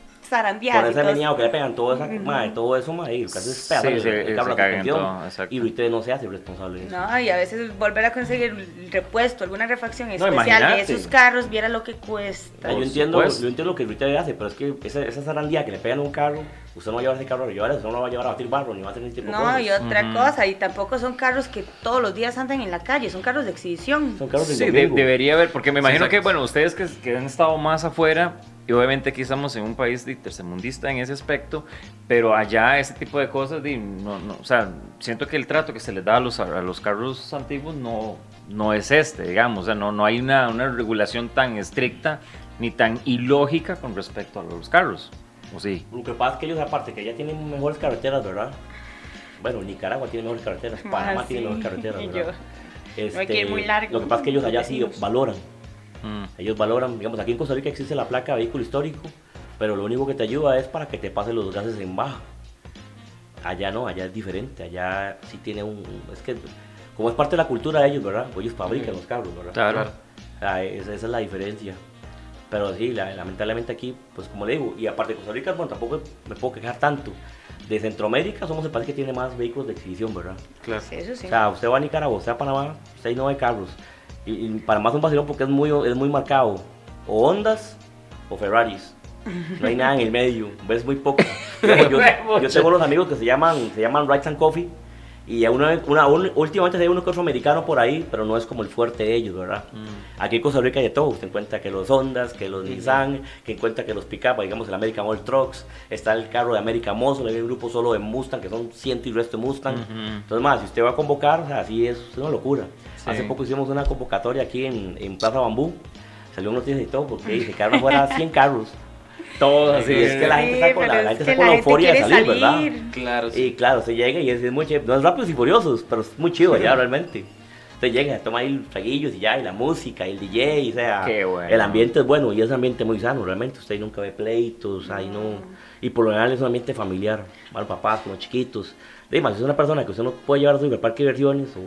y ese todo- meneado que le pegan todo, esa, mae, todo eso, mae, casi es pedazo Sí, el- sí, el se en suspensión. todo. Y usted no se hace responsable de eso. No, y a veces volver a conseguir el repuesto, alguna refacción No, especial de imagínate. esos carros, viera lo que cuesta. Yo, Por entiendo, supuesto. yo entiendo lo que el retail hace, pero es que esa, esa zarandía que le pegan a un carro, usted no va a llevar ese carro a llevar usted no lo va a llevar a batir barro, ni va a ese tipo de No, cosas. y otra Ujú. cosa, y tampoco son carros que todos los días andan en la calle, son carros de exhibición. Son carros del Sí, de- debería haber, porque me imagino que, exacto. bueno, ustedes que, que han estado más afuera, y obviamente aquí estamos en un país de tercermundista en ese aspecto, pero allá ese tipo de cosas, di, no, no, o sea, siento que el trato que se les da a los, a los carros antiguos no, no es este, digamos, o sea, no, no hay una, una regulación tan estricta ni tan ilógica con respecto a los carros, ¿o sí? Lo que pasa es que ellos, aparte que ya tienen mejores carreteras, ¿verdad? Bueno, Nicaragua tiene mejores carreteras, Panamá Ah, tiene sí. mejores carreteras, [laughs] ¿verdad? No hay que ir muy largo. Lo que pasa es que ellos allá sí valoran. Mm. Ellos valoran, digamos, aquí en Costa Rica existe la placa de vehículo histórico, pero lo único que te ayuda es para que te pasen los gases en baja. Allá no, allá es diferente, allá sí tiene un... Es que como es parte de la cultura de ellos, ¿verdad? Ellos fabrican los carros, ¿verdad? Claro. Ah, esa, esa es la diferencia. Pero sí, la- lamentablemente aquí, pues como le digo, y aparte de Costa Rica, bueno, tampoco me puedo quejar tanto. De Centroamérica somos el país que tiene más vehículos de exhibición, ¿verdad? Claro. Sí, eso sí. O sea, usted va a Nicaragua, usted va a Panamá, usted ahí no ve carros. Y, y para más un vacilón porque es muy, es muy marcado. O Hondas o Ferraris. No hay nada en el medio, ves muy poco. [laughs] Yo, yo tengo unos amigos que se llaman, se llaman Rights and Coffee. Y una, una, un- últimamente hay uno que otro americano por ahí, pero no es como el fuerte de ellos, ¿verdad? Aquí en Costa Rica hay de todo. Usted encuentra que los Hondas, que los Nissan, que encuentra que los pick-up, digamos el American All Trucks, está el carro de American Muscle, hay un grupo solo de Mustang, que son ciento y resto de Mustang. Ujú. Entonces, más, si usted va a convocar, o sea, así es, es una locura. Sí. Hace poco hicimos una convocatoria aquí en, en Plaza Bambú. Salió noticias y todo, porque se quedaron afuera [laughs] 100 carros. Todos así. Es que la gente está con la, la gente está con la la gente euforia de quiere salir, ¿verdad? salir. Claro, sí. Y claro, se llega y es, es muy chévere. No es rápidos y furiosos, pero es muy chido allá realmente. Usted llega, toma ahí los traguillos y ya, y la música, y el DJ, o sea, Qué bueno. el ambiente es bueno y es un ambiente muy sano realmente. Usted ahí nunca ve pleitos, ahí no. Y por lo general es un ambiente familiar, con los papás, con los chiquitos. Además, si es una persona que usted no puede llevar a su hijo al parque de diversiones o,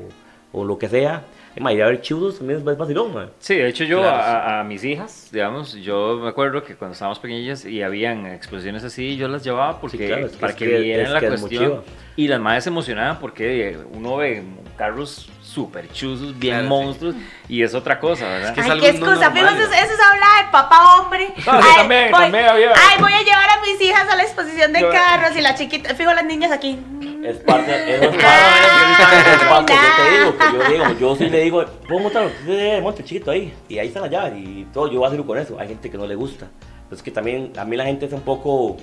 o lo que sea, además, ir a ver chidos también es vacilón, man. Sí, de hecho yo Claro, a, a mis hijas, digamos, yo me acuerdo que cuando estábamos pequeñillas y habían exposiciones así, yo las llevaba porque Sí, claro, es que- para es que, vieran la cuestión. y las madres se emocionaban porque uno ve carros súper chuzos, bien Claro, sí. monstruos y es otra cosa, ¿verdad? que es Ay, algo qué no excusa, normal, fijo, eso, ¿no? eso es hablar de papá hombre. [laughs] Ah, sí, también, también había. Ay, voy a llevar a mis hijas a la exposición de Yo- carros y la chiquita, fijo las niñas aquí. Es parte, eso es parte, Ah, parte, yo te digo, que yo digo, yo sí le digo, puedo montarlo, Sí, monte chiquito ahí, y ahí están las llaves y todo, yo voy a hacerlo con eso, hay gente que no le gusta, es que también, a mí la gente es un poco,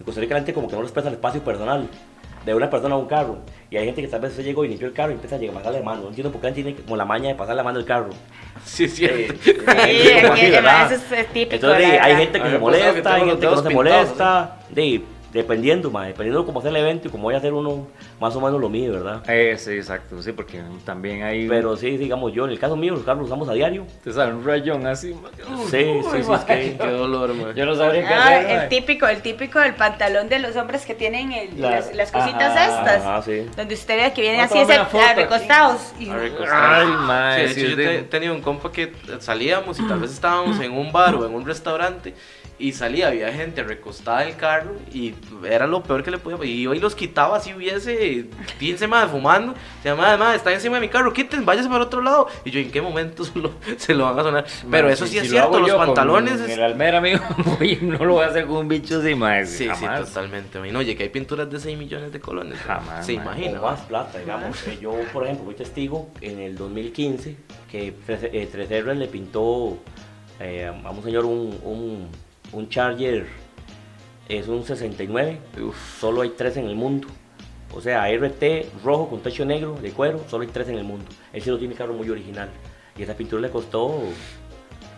en Costa Rica la gente como que no respeta el espacio personal de una persona a un carro, y hay gente que tal vez se llegó y limpió el carro y empieza a llegar a pasarle mano, no entiendo por qué tiene como la maña de pasarle la mano al carro. Sí, es cierto. Eh, [laughs] Sí, eh, como aquí, así, es, es típico. Entonces, sí, hay gente que se molesta, hay gente que no se molesta, de, dependiendo, ma, dependiendo cómo sea el evento y cómo vaya a hacer uno más o menos lo mío, ¿verdad? Eh, sí, exacto, sí, porque también hay Pero sí, digamos yo, en el caso mío, los carros los usamos a diario. te sabe, un rayón así. Sí, sí, sí, es que... Qué dolor, man. Yo no sabría qué Ah, hacer. el típico, el típico del pantalón de los hombres que tienen el- La- las, las cositas ajá, estas. Ajá, sí. Donde usted ve que vienen así aquí. recostados. Y- A. Ay, Sí, de sí, es yo de- te- tenía un compa que salíamos y tal vez estábamos en un bar o en un restaurante y salía, había gente recostada en el carro y era lo peor que le podía Y hoy los quitaba si hubiese 15 más fumando. Se llama, además, está encima de mi carro, quiten, váyase para otro lado. Y yo, ¿en qué momento [laughs] se lo, se lo van a sonar? Pero eso si- sí es si cierto, los pantalones. es- El almera, amigo, [laughs] no lo voy a hacer con un bicho así, mae. Sí, sí, jamás. totalmente. man. Oye, que hay pinturas de 6 millones de colones. Jamás, Se man. imagina. O más plata, digamos. Eh, Yo, por ejemplo, fui testigo en el 2015 que 3R le pintó eh, a un señor un, un, un Charger, es un 69, solo hay tres en el mundo. O sea, RT rojo con techo negro de cuero, solo hay tres en el mundo. Él sí lo tiene carro muy original. Y esa pintura le costó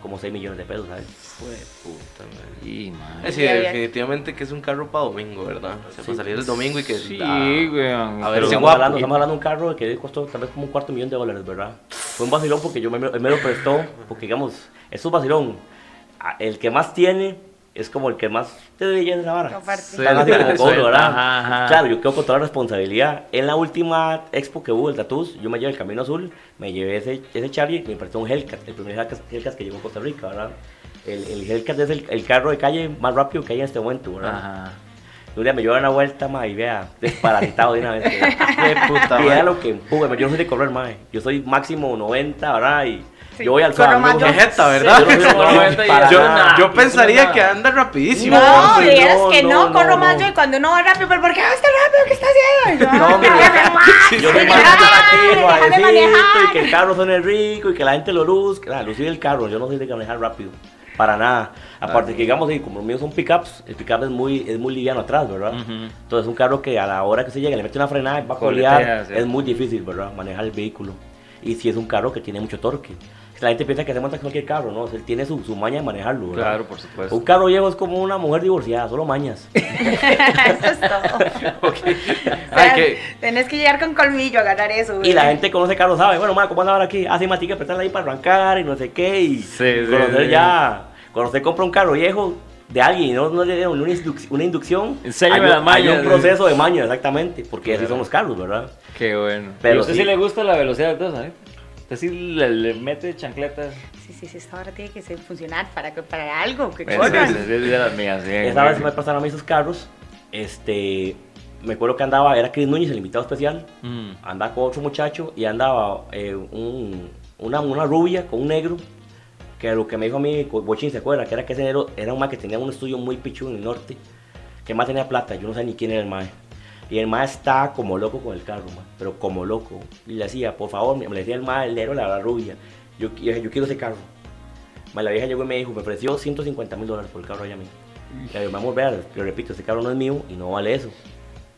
como 6 millones de pesos, ¿sabes? Fue puta, man. Sí, mae. Sí, Ya, ya. definitivamente que es un carro para domingo, ¿verdad? O sea, Sí. para salir el domingo y que... Sí, weón. a ver estamos, guapo. hablando, estamos hablando de un carro que costó tal vez como un cuarto millón de dólares, ¿verdad? Fue un vacilón porque yo me, él me lo prestó, porque digamos, es un vacilón. El que más tiene es como el que más te debe de la vara. Sí. Ajá, ajá. Claro, yo quedo con toda la responsabilidad. En la última expo que hubo, el Tatus, yo me llevé el Camino Azul, me llevé ese, ese Charlie y me prestó un Hellcat, el primer Hellcat, que llegó a Costa Rica, ¿verdad? El, el Hellcat es el, el carro de calle más rápido que hay en este momento, ¿verdad? Ajá. Un día me llevan una vuelta, ma, y vea, desparasitado de una vez. [laughs] Qué puta, man. lo que empuje, yo no soy de correr, mae. Yo soy máximo 90, ¿verdad? Y Sí, yo voy al no- yo. Qué jeta, ¿verdad? Yo no soy de correr 90 y para Yo, nada. yo pensaría que anda rapidísimo. No, dijeras no, que no, no, corro no, más no. yo y cuando uno va rápido, pero ¿por qué vas tan rápido? ¿Qué estás haciendo? No, hombre, "Déjame más, Yo soy déjame más aquí, y manejar". que el carro suene rico, y que la gente lo luzca. Nada, lucir el carro, yo no soy de manejar rápido. Para nada. Aparte que, digamos, como los míos son pickups, el pickup es muy, es muy liviano atrás, ¿verdad? Entonces, un carro que a la hora que se llega le mete una frenada y va a colear, es muy difícil, ¿verdad? Manejar el vehículo. Y si es un carro que tiene mucho torque. La gente piensa que se monta cualquier carro, ¿no? Él tiene su, su maña de manejarlo, ¿verdad? Claro, por supuesto. Un carro viejo es como una mujer divorciada, solo mañas. [laughs] Eso es todo. [laughs] Ok. O sea, Ay, que... Tenés que llegar con colmillo a ganar eso. Y la gente que conoce carros sabe, bueno, ma, ¿cómo anda ahora aquí? Hace más que apretarla ahí para arrancar y no sé qué. Y Sí, sí, conocer sí. ya, cuando usted compra un carro viejo, de alguien y no, no le dieron una, induc- una inducción, Enséñame hay, las un- hay mañas. un proceso de maña, exactamente, porque así son los carros, ¿verdad? Qué bueno. Pero ¿Y a usted sí. sí. le gusta la velocidad de ¿sabes? Usted sí le, le mete chancletas. Sí, sí, sí, esta hora tiene que ser funcionar para, para algo, que Es, corran. es- es de las mías, sí. Esa vez me pasaron a mí esos carros, este, me acuerdo que andaba, era Chris Núñez, el invitado especial, Mm. andaba con otro muchacho y andaba eh, un- una, una rubia con un negro, que lo que me dijo a mí, Bochín se acuerda, que era que ese negro era un mae que tenía un estudio muy pichu en el norte, que más tenía plata, yo no sé ni quién era el mae. Y el mae estaba como loco con el carro, mae, pero como loco. Y le decía, por favor, me decía el mae, el negro, la, la rubia, yo, yo, yo quiero ese carro. Mae, la vieja llegó y me dijo, me ofreció 150 mil dólares por el carro allá a mí. Le digo, vamos a ver, le repito, ese carro no es mío y no vale eso.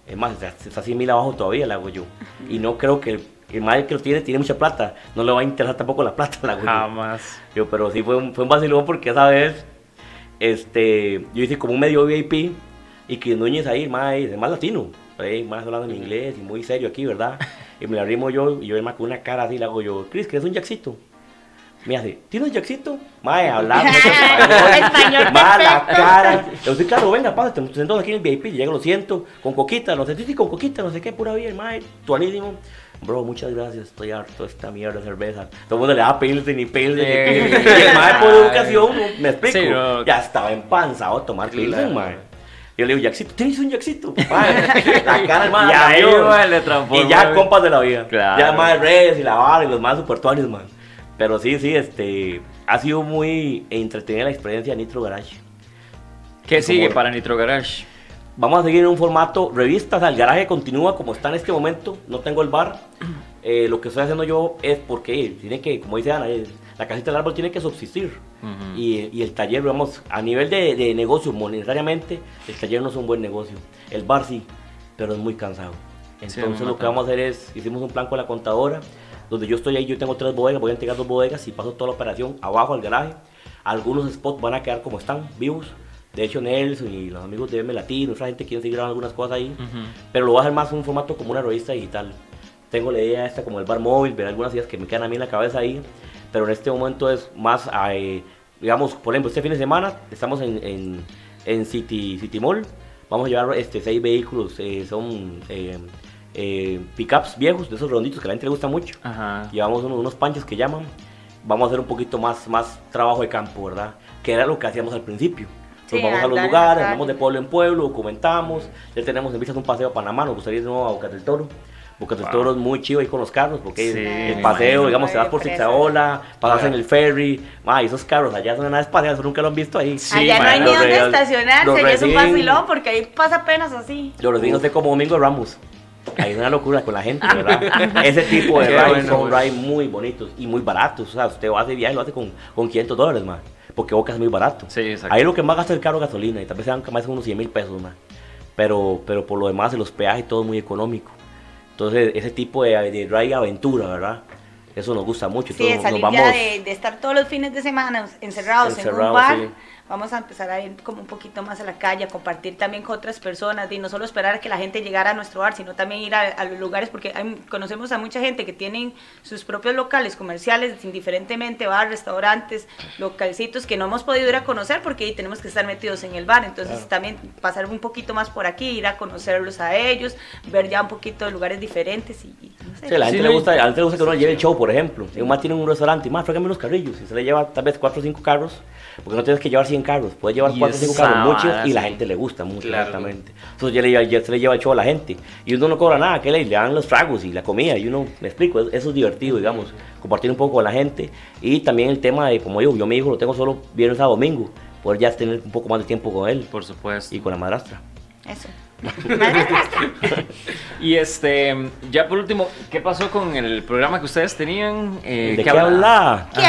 Es más, está, está 100 mil abajo todavía, le hago yo. Y no creo que el, el madre que lo tiene tiene mucha plata. No le va a interesar tampoco la plata, le hago yo. Jamás. Yo, pero sí fue un, fue un vacilón porque esa vez este, yo hice como un medio VIP y que Núñez ahí, más, es más latino, más hablando en inglés y muy serio aquí, ¿verdad? Y me la arrimo yo y yo más con una cara así le hago yo, Chris, ¿quieres un jackcito? Me hace, ¿tienes un jackcito? Mae, [laughs] hablando Español Mae, la perfecto. cara. Yo sí, claro, venga, pásate, nos sentamos aquí en el VIP, llego, lo siento, con coquita, no sé, sí, sí, con coquita, no sé qué, pura vida, el mae, tuanísimo. Bro, muchas gracias, estoy harto de esta mierda de cerveza. Todo el mundo le da pilsen y pilsen. y Sí. pilsen. Y el mae por educación, me explico, Sí, no. ya estaba empanzado a tomar pilsen, mae. Yo le digo, Jackcito, ¿tienes un? Mae, [laughs] la cara [laughs] Y le transformó. Y ya compas de la vida. Claro. Ya más redes y la vara y los más super tuanis, man. Pero sí, sí, este. Ha sido muy entretenida la experiencia de Nitro Garage. ¿Qué sigue para Nitro Garage? Vamos a seguir en un formato revista, o sea, el garaje continúa como está en este momento, no tengo el bar. Eh, lo que estoy haciendo yo es porque tiene que, como dice Ana, eh, la casita del árbol tiene que subsistir. Ujú. y, y el taller, vamos, a nivel de, de negocio, monetariamente, el taller no es un buen negocio. El bar sí, pero es muy cansado. Sí, Entonces muy lo que vamos a hacer es, hicimos un plan con la contadora, donde yo estoy ahí, yo tengo tres bodegas, voy a entregar dos bodegas y paso toda la operación abajo al garaje. Algunos spots van a quedar como están, vivos. De hecho, Nelson y los amigos de M Latino, otra gente quiere seguir grabando algunas cosas ahí. Ujú. Pero lo voy a hacer más en un formato como una revista digital. Tengo la idea esta como el bar móvil, ver algunas ideas que me quedan a mí en la cabeza ahí. Pero en este momento es más, eh, digamos, por ejemplo, este fin de semana estamos en, en, en City, City Mall. Vamos a llevar este, seis vehículos, eh, son eh, eh, pickups viejos, de esos redonditos que a la gente le gusta mucho. Ajá. Llevamos unos, unos panchos que llaman. Vamos a hacer un poquito más, más trabajo de campo, ¿verdad? Que era lo que hacíamos al principio. Nos Sí, vamos a los andar lugares, la andamos de pueblo en pueblo, documentamos. Ya tenemos en vistas un paseo a Panamá, nos gustaría ir de nuevo a Bocas del Toro. Bocas del Wow. Toro es muy chido ahí con los carros, porque Sí, el paseo, digamos, te vas por. Zitzaola, pasas Claro. en el ferry. Ma, esos carros allá son una nave espacial, eso nunca lo han visto ahí. Sí, Allá no hay ni real- estacionarse, y es un vacilón porque ahí pasa apenas así. Yo los vi, no sé, como Domingo Ramos. Hay una locura con la gente, ¿verdad? [laughs] Ese tipo de rides bueno, son rides muy bonitos y muy baratos. O sea, usted va a hacer viaje y lo hace con, con 500 dólares, más. Porque Boca es muy barato. Sí, exacto. Ahí lo que más gasta es el carro de gasolina y tal vez sean más unos 100 mil pesos, más. Pero, pero por lo demás, los peajes todo es muy económico. Entonces, ese tipo de, de ride aventura, ¿verdad? Eso nos gusta mucho. Sí, Entonces, salir nos ya vamos- de, de estar todos los fines de semana encerrados, en un bar. sí. Vamos a empezar a ir como un poquito más a la calle, a compartir también con otras personas, y no solo esperar a que la gente llegara a nuestro bar, sino también ir a, a los lugares, porque hay- conocemos a mucha gente que tienen sus propios locales comerciales, indiferentemente bar, restaurantes, localcitos que no hemos podido ir a conocer porque ahí tenemos que estar metidos en el bar. Entonces Claro. también pasar un poquito más por aquí, ir a conocerlos a ellos, ver ya un poquito de lugares diferentes y, sé. Sí, a la gente Sí, le gusta, a la gente le gusta que uno le lleve el show, por ejemplo. Si un más tiene un restaurante, más frégame unos carrillos. Y se le lleva tal vez 4 o 5 carros, porque no tienes que llevar 100 carros, puedes llevar Y 4 o 5 esa carros muchos y la gente le gusta mucho, Claro. exactamente. Entonces ya, le, ya se le lleva el show a la gente. Y uno no cobra nada, que le, le dan los tragos y la comida. Y uno, me explico, es- eso es divertido, digamos, compartir un poco con la gente. Y también el tema de, como digo, yo mi hijo lo tengo solo viernes a domingo, poder ya tener un poco más de tiempo con él Por supuesto. y con la madrastra. Eso. Y este, ya por último, ¿qué pasó con el programa que ustedes tenían? Eh, ¿De qué habla? ¿Qué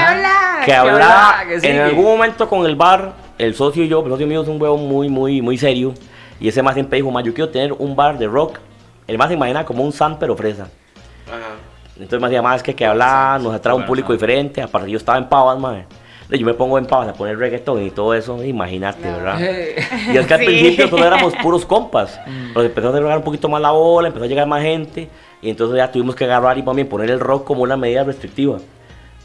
¿Qué en algún momento con el bar, el socio y yo, el socio mío es un huevo muy, muy, muy serio. Y ese más siempre dijo, más yo quiero tener un bar de rock. El más se imagina como un San pero fresa. Ajá. Entonces más decía, más es que que hablar, nos atrae un público diferente. Aparte yo estaba en Pavas, más. Yo me pongo en Pavas a poner reggaetón y todo eso, imagínate, No. ¿verdad? [laughs] Y es que al Sí. principio todos éramos puros compas. [laughs] Mm. Pero empezó a cerrar un poquito más la bola, empezó a llegar más gente. Y entonces ya tuvimos que agarrar y también poner el rock como una medida restrictiva.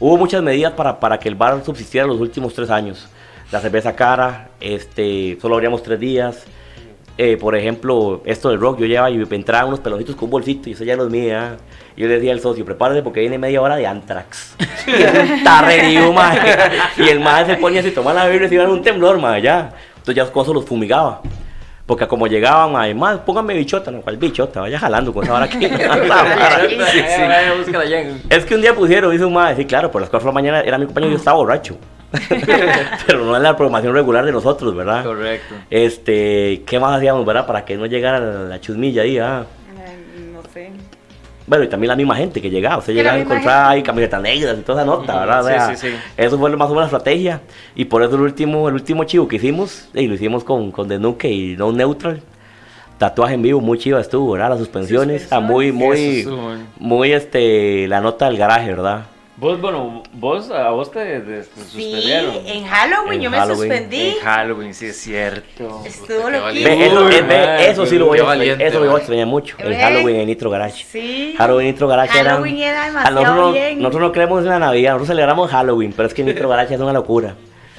Hubo muchas medidas para, para que el bar subsistiera los últimos tres años. la cerveza cara, este, solo abríamos tres días. Eh, por ejemplo, esto del rock, yo llevaba y entraba unos peloncitos con un bolsito y eso ya los mía. Y yo le decía al socio, prepárate porque viene media hora de Antrax. [laughs] y es un tarrerío, mae. Y el mae se ponía así, tomaba la biblia y se iba en un temblor, mae, ya. Entonces ya cosas los fumigaba. Porque como llegaban, mae, póngame bichota, no, ¿cuál bichota? Vaya jalando con esa vara aquí. [laughs] Sí, sí. Es que un día pusieron, dice un madre, sí, claro, por las 4 de la mañana era mi compañero y yo estaba borracho. [laughs] Pero no es la programación regular de nosotros, ¿verdad? Correcto. Este, ¿qué más hacíamos, verdad? Para que no llegara la chusmilla ahí, ah. Eh, No sé. Bueno, y también la misma gente que llegaba. Usted la llegaba a encontrar ahí camisetas negras y toda esa nota, ¿verdad? sí, O sea, sí, sí. Eso fue lo más o menos la estrategia. Y por eso el último, el último chivo que hicimos, y lo hicimos con, con The Nuke y No Neutral. Tatuaje en vivo, muy chiva estuvo, ¿verdad? Las suspensiones, ah, muy, muy, muy, este, la nota del garaje, ¿verdad? Vos, bueno, vos, a vos te, te- te Sí, suspendieron. en Halloween En yo me Halloween, suspendí. En Halloween, sí es cierto. Estuvo Qué lo valiente. Ve, eso, eso sí lo voy a extrañar, valiente, eso lo voy a madre. extrañar mucho. El. Halloween en Nitro Garage. Sí. Halloween Nitro Garage era. Halloween era a demasiado nosotros, no- bien. nosotros no creemos en la Navidad, nosotros celebramos Halloween, pero es que Nitro [laughs] Garage es una locura.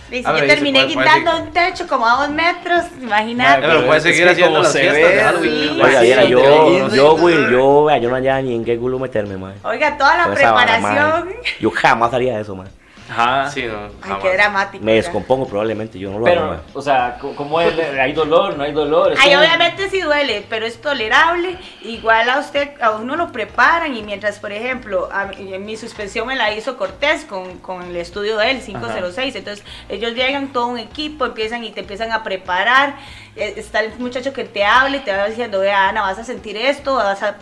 Dice, ver, yo dice, terminé ¿cuál- cuál guindando sigue? un techo como a dos metros, imagínate. Pero puede Es seguir que haciendo las se fiestas ve, de Halloween. sí. Las Oiga, de yo, yo, Will, yo, yo no hallaba ni en qué culo meterme, man. Oiga, toda la Con esa vara, preparación. Yo jamás haría eso, man. Ajá. Sí, no, Ay, qué dramático. Me descompongo probablemente, yo no lo hago, Pero, o sea, ¿cómo es? ¿Hay dolor? ¿No hay dolor? Ay, como- obviamente sí duele, pero es tolerable. Igual a usted, a uno lo preparan y mientras, por ejemplo, a mi suspensión me la hizo Cortés con, con el estudio de él, 506. Entonces, ellos llegan, todo un equipo, empiezan y te empiezan a preparar. Eh, Está el muchacho que te habla y te va diciendo, vea, Ana, vas a sentir esto, vas a...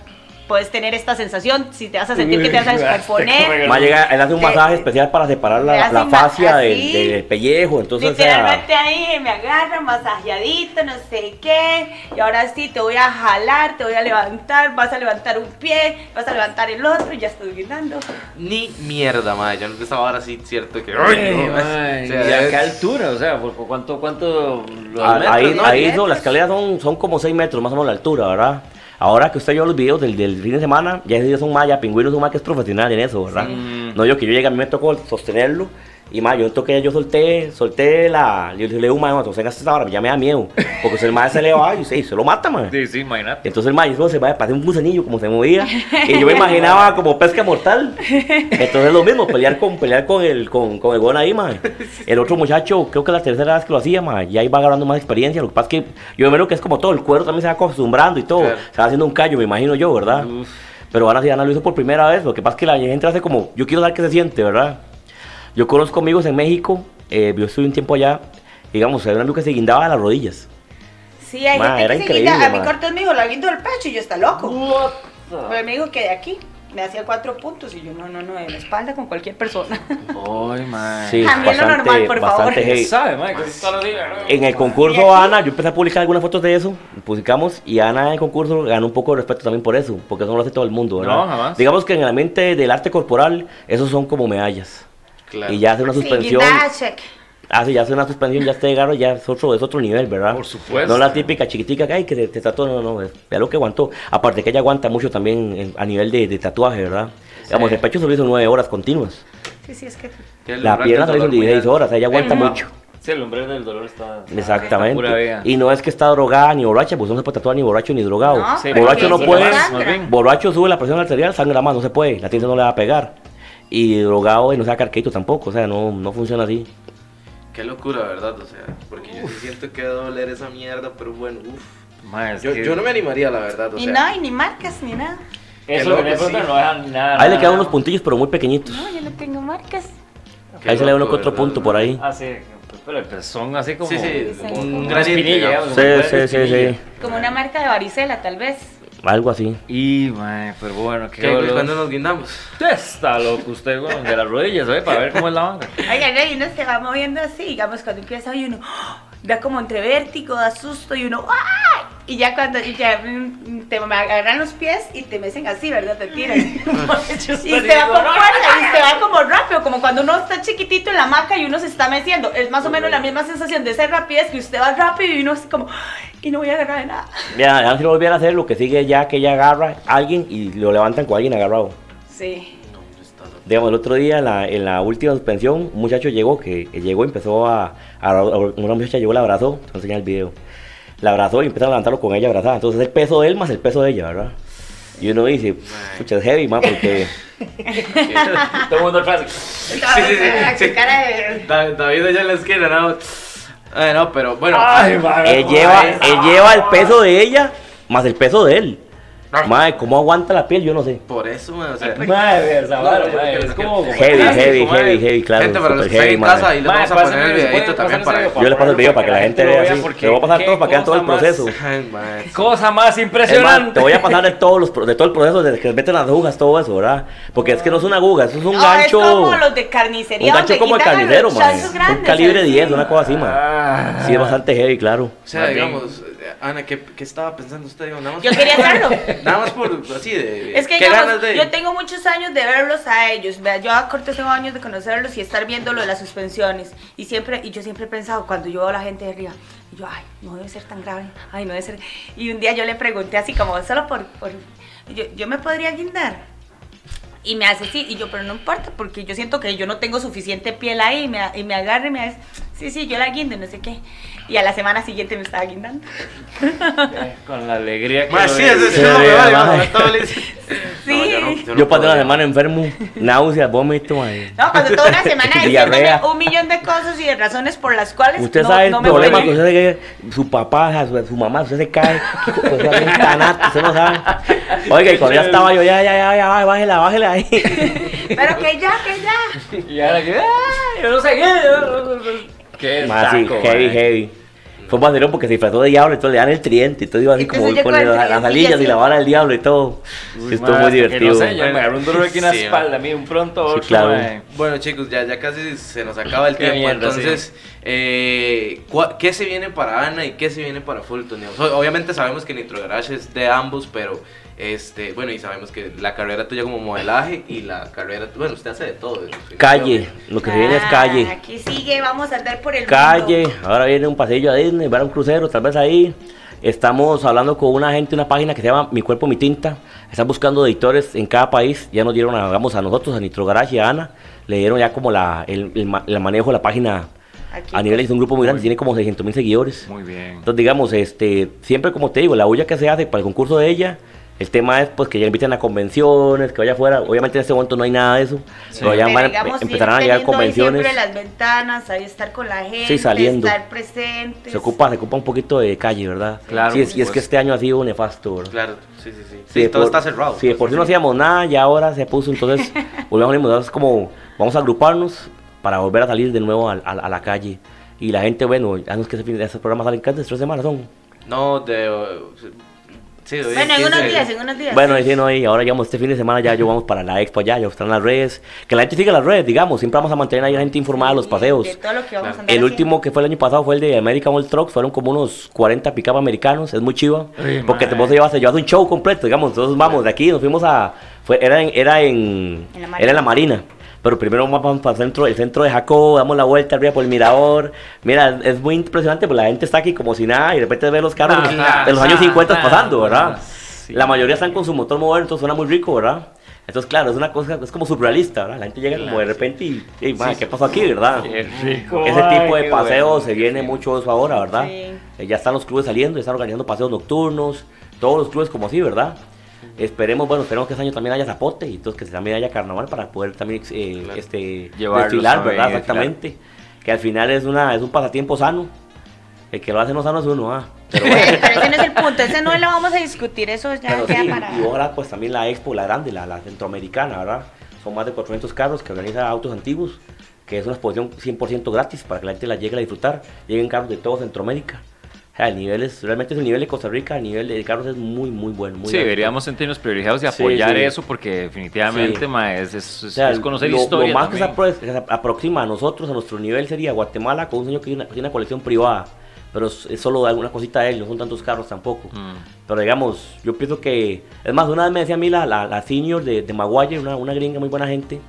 Puedes tener esta sensación, si te vas a sentir que te vas a superponer. Más llega, él hace un masaje especial para separar la, la fascia del, así. del pellejo, entonces, o sea, Literalmente ahí me agarran masajeadito, no sé qué. Y ahora sí te voy a jalar, te voy a levantar, vas a levantar un pie, vas a levantar el otro y ya estoy gritando. Ni mierda, madre. Yo estaba ahora sí cierto que. Ay, no, ay, o sea, ¿Y a qué altura? O sea, ¿por por cuánto, cuánto los Ah, metros, ahí, no? ahí no, las escaleras son, son como 6 metros más o menos la altura, ¿verdad? Ahora que usted vio los videos del, del fin de semana, ya ese día son más, ya Pingüino es un más que es profesional en eso, ¿verdad? Sí. No, yo que yo llegué, a mí me tocó sostenerlo. Y más, yo toqué, yo solté, solté la. Yo le dije, un más, sostenga esta hora, ya me da miedo. Porque si el más se le va y se, se lo mata, man. Sí, sí, imagínate. Entonces el maíz se va, parece un gusanillo como se movía. Y yo me [laughs] imaginaba como pesca mortal. Entonces lo mismo, pelear con, pelear con el, con, con el gol ahí, man. El otro muchacho, creo que la tercera vez que lo hacía, man. Ya iba agarrando más experiencia. Lo que pasa es que yo me que es como todo, el cuero también se va acostumbrando y todo. Claro. Se va haciendo un callo, me imagino yo, ¿verdad? Uf. Pero Ana, sí, Ana lo hizo por primera vez. Lo que pasa es que la gente hace como, yo quiero saber qué se siente, ¿verdad? Yo conozco amigos en México, eh, yo estuve un tiempo allá, digamos, había un amigo que se guindaba a las rodillas. Sí, hay Ma, gente era que se increíble, guinda. A mi ma. Cortés me dijo, lo guindo del pecho y yo está loco. Pero me dijo que de aquí me hacía cuatro puntos y yo, no, no, no, de la espalda con cualquier persona. Ay, man. Sí, A mí es lo bastante, normal, por favor. bastante heavy. ¿Sabe, man? En el concurso Ana, yo empecé a publicar algunas fotos de eso, publicamos, y Ana en el concurso ganó un poco de respeto también por eso, porque eso no lo hace todo el mundo, ¿verdad? No, jamás. Digamos que en el ambiente del arte corporal, esos son como medallas. Claro. Y ya hace una Sí, suspensión. Ah, sí, ya hace una suspensión, ya este agarro, ya es otro, es otro nivel, ¿verdad? Por supuesto. No la típica chiquitica que, ay, que te, te tatuó, no, no, es- vea lo que aguantó. Aparte que ella aguanta mucho también en- a nivel de, de tatuaje, ¿verdad? Digamos, el pecho se lo hizo nueve horas continuas. Sí, sí, es que... La pierna se lo hizo dolor muy 16 alto. horas, ella aguanta mucho. Sí, el hombre del dolor está. Exactamente. Pura vida. Y no es que está drogada ni borracha, pues no se puede tatuar ni borracho ni drogado. No, Sí, borracho no puede, borracho sube la presión arterial, sangra más, no se puede, la tinta no le va a pegar. Y drogado y no sea carquito tampoco, o sea, no, no funciona así. Qué locura, ¿verdad? O sea, porque yo sí siento que va a doler esa mierda, pero bueno, uff. Yo, que- yo no me animaría, la verdad. O Y sea, no, y ni marcas ni nada. Eso loco, sí. no dejan nada. Ahí le quedan unos puntillos, pero muy pequeñitos. No, yo no tengo marcas. qué Ahí se le da uno que otro punto por ahí. Ah, sí. Pero pues son así como. Sí, sí, Sí, un, granito, espinilla. Sí, sí, sí. Como una marca de varicela, tal vez. Algo así. Y, man, pero bueno, qué ¿Qué. ¿Cuándo nos guindamos? Está loco usted, güey, de las rodillas, ¿sabes? Para ver cómo es la manga. Oiga, y uno se va moviendo así, digamos, cuando empieza y uno ¡ah! da como entre vértigo, da susto y uno ¡ay! Y ya cuando ya, mm, te agarran los pies y te mecen así, ¿verdad? Te tiran. [laughs] [laughs] y se va con fuerza y se va como rápido, como cuando uno está chiquitito en la hamaca y uno se está meciendo. Es más o menos la misma sensación de ser rapidez que usted va rápido y uno así como y no voy a agarrar de nada. Ya, ya si lo volvieran a hacer, lo que sigue ya que ella agarra a alguien y lo levantan con alguien agarrado. Sí. Digamos, el otro día, en la, en la última suspensión, un muchacho llegó, que llegó y empezó a, a- Una muchacha llegó, la abrazó, te voy a enseñar el video. La abrazó y empezó a levantarlo con ella abrazada. Entonces, el peso de él más el peso de ella, ¿verdad? Y uno dice, pucha, es heavy, más porque... [laughs] Todo el mundo clásico. sí, sí, sí. cara de... Da- David allá en la esquina, ¿no? Ay, no, pero bueno. Ay, madre. él lleva, él lleva el peso de ella más el peso de él. Madre, ¿cómo aguanta la piel? Yo no sé. Por eso, man, o sea. Esa vara, es como... como Heavy, clásico, heavy, madre. heavy, heavy, claro. Gente, para los que en casa, ahí les vamos a poner el videito también para Yo le paso el video para que la gente vea así. porque Le voy a pasar todo para que vean todo el proceso. Cosa más Es más, impresionante. te voy a pasar de todos los pro- de todo el proceso desde que meten las agujas, todo eso, ¿verdad? Porque es que no es una aguja, eso es un gancho. es como los de carnicería. un gancho como el carnicero, man. chanchos Un calibre así. 10, una cosa así, man. Ah. Sí, es bastante heavy, claro. O sea, digamos, Ana, ¿qué, qué estaba pensando usted? Digo, nada más Yo quería [laughs] hacerlo. Nada más por así de. Es que ¿Qué digamos, ganas de.? yo tengo muchos años de verlos a ellos. Yo a corto tengo años de conocerlos y estar viendo lo de las suspensiones. Y siempre, y yo siempre he pensado, cuando yo veo a la gente de arriba, yo, ay, no debe ser tan grave. Ay, no debe ser. Y un día yo le pregunté así como solo por, por yo, yo me podría guindar. Y me hace sí, y yo, pero no importa, porque yo siento que yo no tengo suficiente piel ahí, y me, y me agarra y me hace, sí, sí, yo la guindo, no sé qué. Y a la semana siguiente me estaba guindando. Con la alegría que Más sí, Sí, sí, no me vale, listo. Sí. No, yo no- Yo no pasé una semana enfermo, náuseas, vómito, man. No, cuando toda una semana [laughs] diciéndome Diarrea. un millón de cosas y de razones por las cuales Usted no, sabe no el problema que usted que su papá, su, su mamá, usted se cae, usted se tanato, usted no sabe. Oiga, y cuando ya estaba yo, ya, ya, ya, ya, bájela, bájela ahí. Pero que ya, que ya. [laughs] Y ahora que, ¡ay! Yo no sé qué. Qué Más así, heavy, man. heavy. Fue vacilón porque se disfrazó de diablo y todo le dan el tridente y todo iba así Entonces como yo con el las y alillas y la vara del diablo y todo. Uy, Sí, estuvo muy divertido. No sé, ya me agarró un dolor aquí en la Sí, espalda, a mí un pronto Sí, claro. man. Bueno, chicos, ya, ya casi se nos acaba el Qué tiempo. mierda, entonces, eh, ¿cuá- ¿qué se viene para Ana y qué se viene para Fulton? Obviamente sabemos que Nitro Garage es de ambos, pero este, bueno, y sabemos que la carrera tuya como modelaje y la carrera, bueno, usted hace de todo. Calle, lo que se viene es Ah, calle. Aquí sigue, vamos a andar por el Calle, mundo. ahora viene un pasillo a Disney, ver un crucero, tal vez ahí. Estamos hablando con una gente, una página que se llama Mi Cuerpo, Mi Tinta. Están buscando editores en cada país. Ya nos dieron, a, digamos, a nosotros, a Nitro Garage y a Ana. Le dieron ya como la, el, el el manejo de la página Aquí. a nivel, es un grupo muy grande, tiene como 600 mil seguidores. Muy bien. Entonces, digamos, este, siempre como te digo, la bulla que se hace para el concurso de ella, el tema es pues que ya inviten a convenciones, que vaya afuera. Obviamente en este momento no hay nada de eso, pero ya Pero van a- digamos, empezarán a llegar convenciones. Siempre las ventanas, ahí estar con la gente, Sí, saliendo. estar presentes. Se ocupa, se ocupa un poquito de calle, ¿verdad? Claro, Sí, es, y es pues. que este año ha sido nefasto, ¿verdad? Claro, sí, sí, sí. Sí, Sí, todo por- está cerrado. Sí, de por si no hacíamos nada, ya ahora se puso, entonces [laughs] volvemos a como, vamos a agruparnos para volver a salir de nuevo a, a- a la calle. Y la gente, bueno, ya no es que ese, fin- ese programa salen cada tres semanas, son. No, de. Sí, hoy Bueno, en 15 unos días, en unos días. Bueno, y no, y ahora digamos, este fin de semana ya yo vamos para la expo allá, ya están las redes. Que la gente siga las redes, digamos, siempre vamos a mantener ahí a la gente informada de los paseos. De todo lo que vamos a andar El haciendo. último que fue el año pasado fue el de American All Trucks, fueron como unos 40 pick americanos, es muy chiva. Porque mae. te vos llevas, llevas un show completo, digamos, entonces vamos de aquí, nos fuimos a, fue, era en, era en, En la era en la Marina. Pero primero vamos para el centro, el centro de Jacob, damos la vuelta arriba por el mirador. Mira, es muy impresionante, pues la gente está aquí como si nada y de repente ve los carros de los- Ah, de los años ah, 50 ah, pasando, ¿verdad? sí. La mayoría están con su motor moderno, entonces suena muy rico, ¿verdad? Entonces, claro, es una cosa, es como surrealista, ¿verdad? La gente llega como de repente y, "Ey, mae, ¿qué pasó aquí, verdad? Qué rico. Ese tipo de paseos bueno. se viene mucho eso ahora, ¿verdad? Sí. Eh, ya están los clubes saliendo, ya están organizando paseos nocturnos, todos los clubes como así, ¿verdad? Esperemos, bueno, esperemos que este año también haya zapote y entonces que también haya carnaval para poder también eh, Claro. este, Llevarlos desfilar, ¿verdad? claro. Exactamente. Que al final es, una, es un pasatiempo sano. El que lo hace no sano es uno, ¿ah? Pero bueno. [laughs] Pero ese no es el punto, ese no lo vamos a discutir, eso ya Pero queda sí, para... y ojalá pues también la expo, la grande, la, la centroamericana, ¿verdad? Son más de 400 carros que organiza Autos Antiguos, que es una exposición 100% gratis para que la gente la llegue a disfrutar. Lleguen carros de todo Centroamérica. Sea, el nivel es, realmente el nivel de Costa Rica, el nivel de carros es muy, muy bueno. Muy Sí, alto. deberíamos sentirnos privilegiados y Sí, apoyar sí. eso porque definitivamente, Sí. ma, es, es- O sea, es conocer lo, historia lo más que se, también. apro- que se aproxima a nosotros, a nuestro nivel, sería Guatemala con un señor que tiene una, tiene una colección privada. Pero es solo alguna cosita de él, no son tantos carros tampoco. Mm. Pero digamos, yo pienso que. Es más, una vez me decía a mí la, la, la senior de, de Maguire, una, una gringa muy buena gente,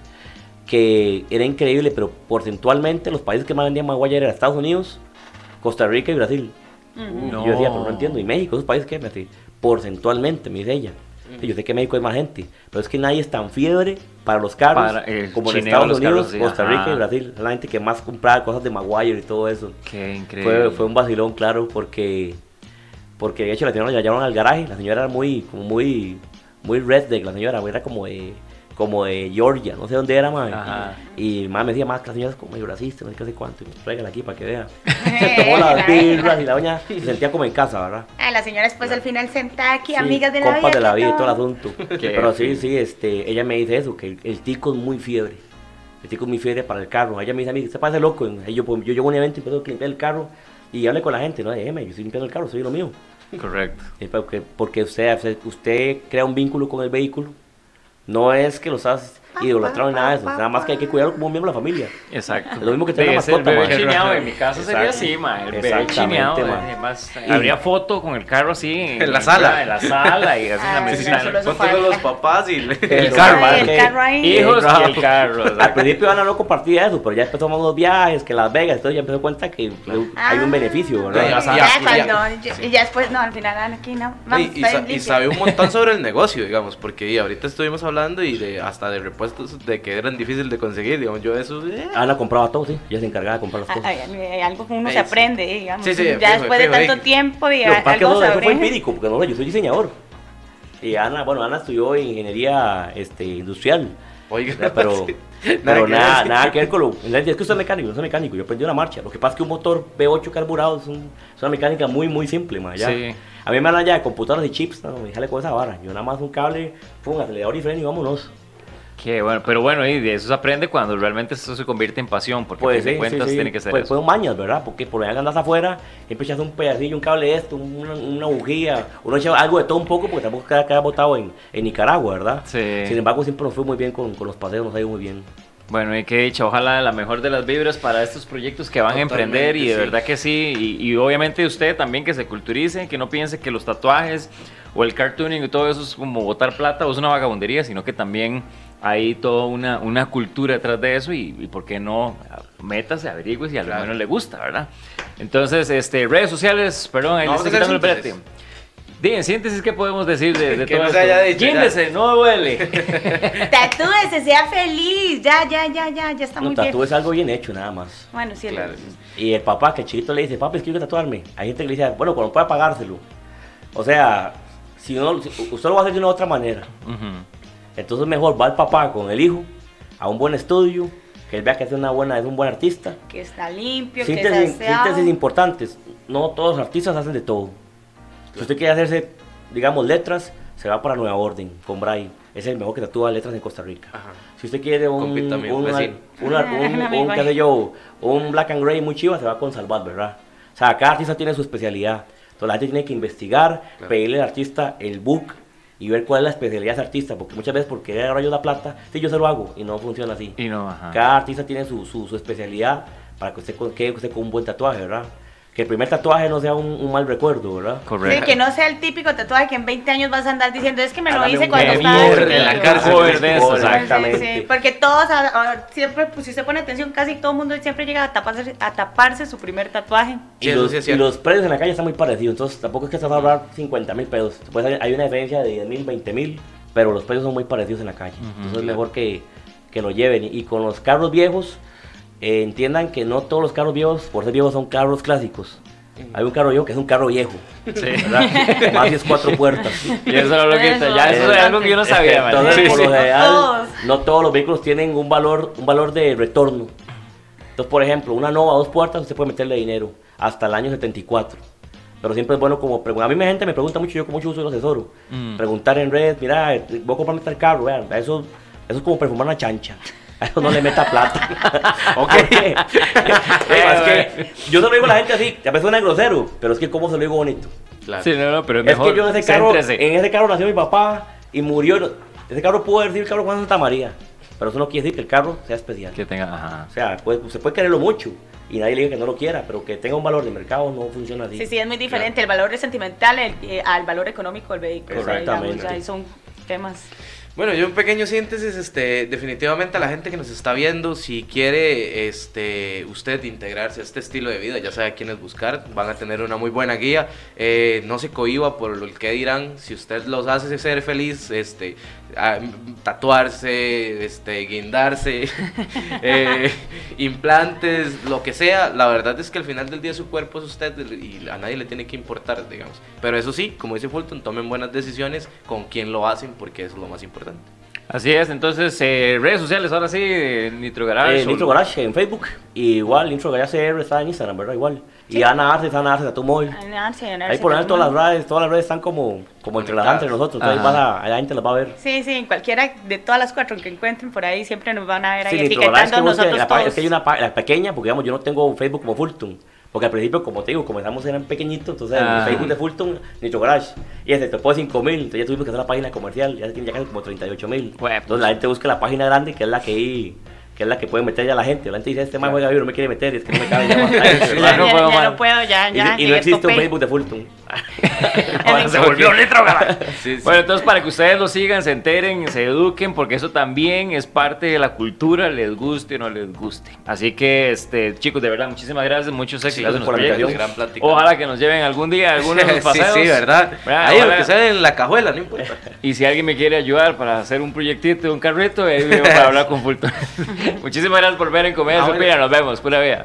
que era increíble, pero porcentualmente los países que más vendían Maguire eran Estados Unidos, Costa Rica y Brasil. Ujú. No. Y yo decía, pero no entiendo, ¿y México? ¿Esos países qué? Me decía, porcentualmente, me dice ella. Yo sé que México hay más gente, pero es que nadie es tan fiebre para los carros Para el como en Estados Unidos, carros, sí, Costa Rica ajá. y Brasil. Es la gente que más compraba cosas de Maguire y todo eso. Qué increíble. Fue, fue un vacilón, claro, porque porque de hecho la señora la llevaron al garaje. La señora era muy, como muy, muy redneck, la señora, era como de, como de Georgia, no sé dónde era, más. Ajá. Y más me decía, más que la señora es como medio racista, no sé qué sé cuánto. Y me tráigala aquí para que vea. [laughs] Se tomó las la birras y la doña se sentía como en casa, ¿verdad? Ah, la señora después al final sentada aquí, Sí, amigas de la compas vida. de la vida y todo el asunto. [laughs] Pero sí, sí, este, ella me dice eso, que el, el tico es muy fiebre. El tico es muy fiebre para el carro. Ella me dice a mí, se parece loco. Y yo, pues, yo llego a un evento y empiezo a limpiar el carro y hable con la gente, no, déjeme, yo estoy limpiando el carro, soy lo mío. Correcto. Es Porque, porque usted, usted, usted crea un vínculo con el vehículo. No es que lo estás idolatrando ni nada de eso. Nada más que hay que cuidarlo como un miembro de la familia. Exacto. Lo mismo que tener una el mascota, bebé ma. chineado. En mi caso sería así, ma. El bebé chineado. ma. Además, Y- habría foto con el carro así. En la sala. En la sala y así en la Ah, mesita. sí. Ponte con los papás y le- El carro, el carro ahí. Hijos y el [laughs] carro. Al principio Ana no compartía eso, pero ya después tomamos los viajes, que Las Vegas, entonces ya empezó a cuenta que hay un Ah, beneficio, ¿verdad? y ya después, no, al final, ah, aquí no. Vamos, Y, sabe un montón [laughs] sobre el negocio, digamos, porque ahorita estuvimos hablando y de hasta de repuestos de que eran difíciles de conseguir, digamos, yo eso... eh, Ana compraba todo, sí, ella se encargaba de comprar las Ah, cosas. ay, algo que uno se sí. aprende, digamos. Sí, sí, ya fijo, después de fijo, tanto ey. tiempo y Lo que que algo eso, fue empírico, porque no, yo soy diseñador. Y Ana, bueno, Ana estudió ingeniería este, industrial. Oiga, Pero, [laughs] sí. pero que nada, ver. nada que ver con lo. Es que usted es mecánico, yo soy mecánico, yo aprendí una marcha. Lo que pasa es que un motor V8 carburado es, un- es una mecánica muy, muy simple, ma, ya. Sí. A mí me hablan ya de computadoras y chips, no, me jale con esa vara. Yo nada más un cable, pum, acelerador y freno y vámonos. Qué bueno, pero bueno, y de eso se aprende cuando realmente eso se convierte en pasión, porque a Pues sí, sí, cuentas tiene que ser pues, eso. pues mañas, ¿verdad? Porque por allá andas afuera, siempre echas un pedacillo, un cable de esto, una, una bujía, uno echa algo de todo un poco porque tampoco queda, queda botado en, en Nicaragua, ¿verdad? Sí. Sin embargo, siempre nos fue muy bien con, con los paseos, nos ha ido muy bien. Bueno, y que dicha, ojalá la mejor de las vibras para estos proyectos que van a emprender y de sí. verdad que sí, y, y obviamente usted también que se culturice, que no piense que los tatuajes o el cartooning y todo eso es como botar plata o es una vagabundería, sino que también hay toda una, una cultura detrás de eso y, y por qué no, métase, averigüe si a lo Claro. menos le gusta, ¿verdad? Entonces, este, redes sociales, perdón, ahí No, le vamos estoy quitando el brete. Digan, síntesis, ¿qué podemos decir de, de [laughs] Que todo no se esto? haya dicho, ya. Guíndese, no duele. [laughs] Tatúese, sea feliz. Ya, ya, ya, ya, ya está No, muy bien. tatú es algo bien hecho, nada más. Bueno, sí, el- Claro. Y el papá, que el chiquito le dice, papi, es que quiero tatuarme. Hay gente que le dice, bueno, cuando pueda pagárselo. O sea, si uno, usted lo va a hacer de una otra manera. Ujú. Entonces mejor va el papá con el hijo a un buen estudio, que él vea que es, una buena, es un buen artista. que está limpio, que Síntesis, está aseado. síntesis importantes. No todos los artistas hacen de todo. Si usted quiere hacerse, digamos, letras, se va para Nueva Orden, con Bray. Es el mejor que tatúa letras en Costa Rica. Ajá. Si usted quiere un, Compita, un, un- amigo un, [laughs] qué sé yo, un black and gray muy chiva, se va con Salvat, ¿verdad? O sea, cada artista tiene su especialidad. Entonces la gente tiene que investigar, Claro. pedirle al artista el book y ver cuál es la especialidad de ese artista. Porque muchas veces por querer agarrar yo la plata, sí, yo se lo hago y no funciona así. Y no, ajá. Cada artista tiene su, su, su especialidad para que usted quede usted con un buen tatuaje, ¿verdad? Que el primer tatuaje no sea un, un mal recuerdo, ¿verdad? Correcto. Sí, que no sea el típico tatuaje que en 20 años vas a andar diciendo, es que me lo Hágame hice cuando estaba mierda, chiquito". en la cárcel. Eso, Sí, exactamente. sí, porque todos, a- a- siempre, pues si usted pone atención, casi todo el mundo siempre llega a taparse, a taparse su primer tatuaje. Y, Sí, los, sí y los precios en la calle están muy parecidos, entonces tampoco es que se va a ahorrar 50 mil pesos. Pues hay, hay una diferencia de 10 mil, 20 mil, pero los precios son muy parecidos en la calle. Ujú. entonces es mejor que, que lo lleven. Y, y con los carros viejos, eh, entiendan que no todos los carros viejos, por ser viejos, son carros clásicos. Hay un carro viejo que es un carro viejo, Sí. ¿verdad? [laughs] Más es cuatro puertas. Y eso era lo que Eso, ya eso es algo que yo no sabía, man. Entonces, Sí, por sí. lo general, Todos. no todos los vehículos tienen un valor, un valor de retorno. Entonces, por ejemplo, una Nova dos puertas, usted puede meterle dinero hasta el año 74. Pero siempre es bueno como preguntar. A mí mi gente me pregunta mucho, yo con mucho uso lo asesoro. Mm. Preguntar en red, mira, voy a comprarme tal carro, vean, eso, eso es como perfumar una chancha. A eso no le meta plata. [laughs] Ok. [laughs] Es que yo se lo digo a la gente así, a veces suena grosero, pero es que cómo se lo digo bonito. Claro. Sí, no, no, pero es Es mejor. que yo en ese carro, céntrese. en ese carro nació mi papá y murió. Ese carro pudo sido el carro Juan Santa María, pero eso no quiere decir que el carro sea especial. Que tenga, ajá. O sea, pues, se puede quererlo mucho y nadie le diga que no lo quiera, pero que tenga un valor de mercado no funciona así. Sí, sí, es muy diferente el valor es sentimental el- eh, al valor económico del vehículo. Exactamente. digamos, ahí son temas. Bueno, yo un pequeño síntesis, este, definitivamente a la gente que nos está viendo, si quiere este, usted integrarse a este estilo de vida, ya sabe a quiénes buscar, van a tener una muy buena guía, eh, no se cohiba por lo que dirán, si usted los hace ser feliz, este, tatuarse, este, guindarse, [laughs] eh, implantes, lo que sea, la verdad es que al final del día su cuerpo es usted y a nadie le tiene que importar, digamos. Pero eso sí, como dice Fulton, tomen buenas decisiones con quién lo hacen porque eso es lo más importante. Así es, entonces, eh, redes sociales, ahora sí, Nitro Garage. Eh, Nitro Garage en Facebook. Y igual, Nitro Garage CR está en Instagram, ¿verdad? Igual. Y Ana Arce, Ana Arce, Tatu Móvil. Ah, sí, en Ahí por ahí todas las redes, todas las redes están como, como entrelazadas entre nosotros. Entonces vas a, la gente las va a ver. Sí, sí, en cualquiera de todas las cuatro que encuentren por ahí siempre nos van a ver ahí Sí, Nitro Garage, es que, etiquetando busquen nosotros la, pa- todos. es que hay una la pequeña, porque digamos, yo no tengo Facebook como Fulton. Porque al principio, como te digo, comenzamos eran pequeñitos, entonces Ah. el Facebook de Fulton, Nitro Garage. Y ese topó 5000, entonces ya tuvimos que hacer la página comercial, ya tiene ya casi como 38000. Pues, Entonces la gente busca la página grande, que es la que que es la que puede meter ya la gente. La gente dice, este man juega bien, no me quiere meter, es que no me cabe [laughs] ya más. Ya, no ya, puedo ya más. no puedo, ya, Y, ya. no existe un. Facebook de Fulton. Ahora se volvió Garage. [laughs] Sí, sí. Bueno, entonces para que ustedes lo sigan, se enteren, se eduquen, porque eso también es parte de la cultura, les guste o no les guste. Así que, este, chicos, de verdad, muchísimas gracias, muchos éxitos los por proyectos. invitación. Gran plática. Ojalá que nos lleven algún día a alguno de [laughs] los sí, paseos. sí, ¿verdad? ¿Verdad? Ahí, aunque sea en la cajuela, no importa. [laughs] Y si alguien me quiere ayudar para hacer un proyectito un carrito, ahí vengo para hablar con Fulton. Muchísimas gracias por ver en Comedia. Opina, nos vemos, pura vida.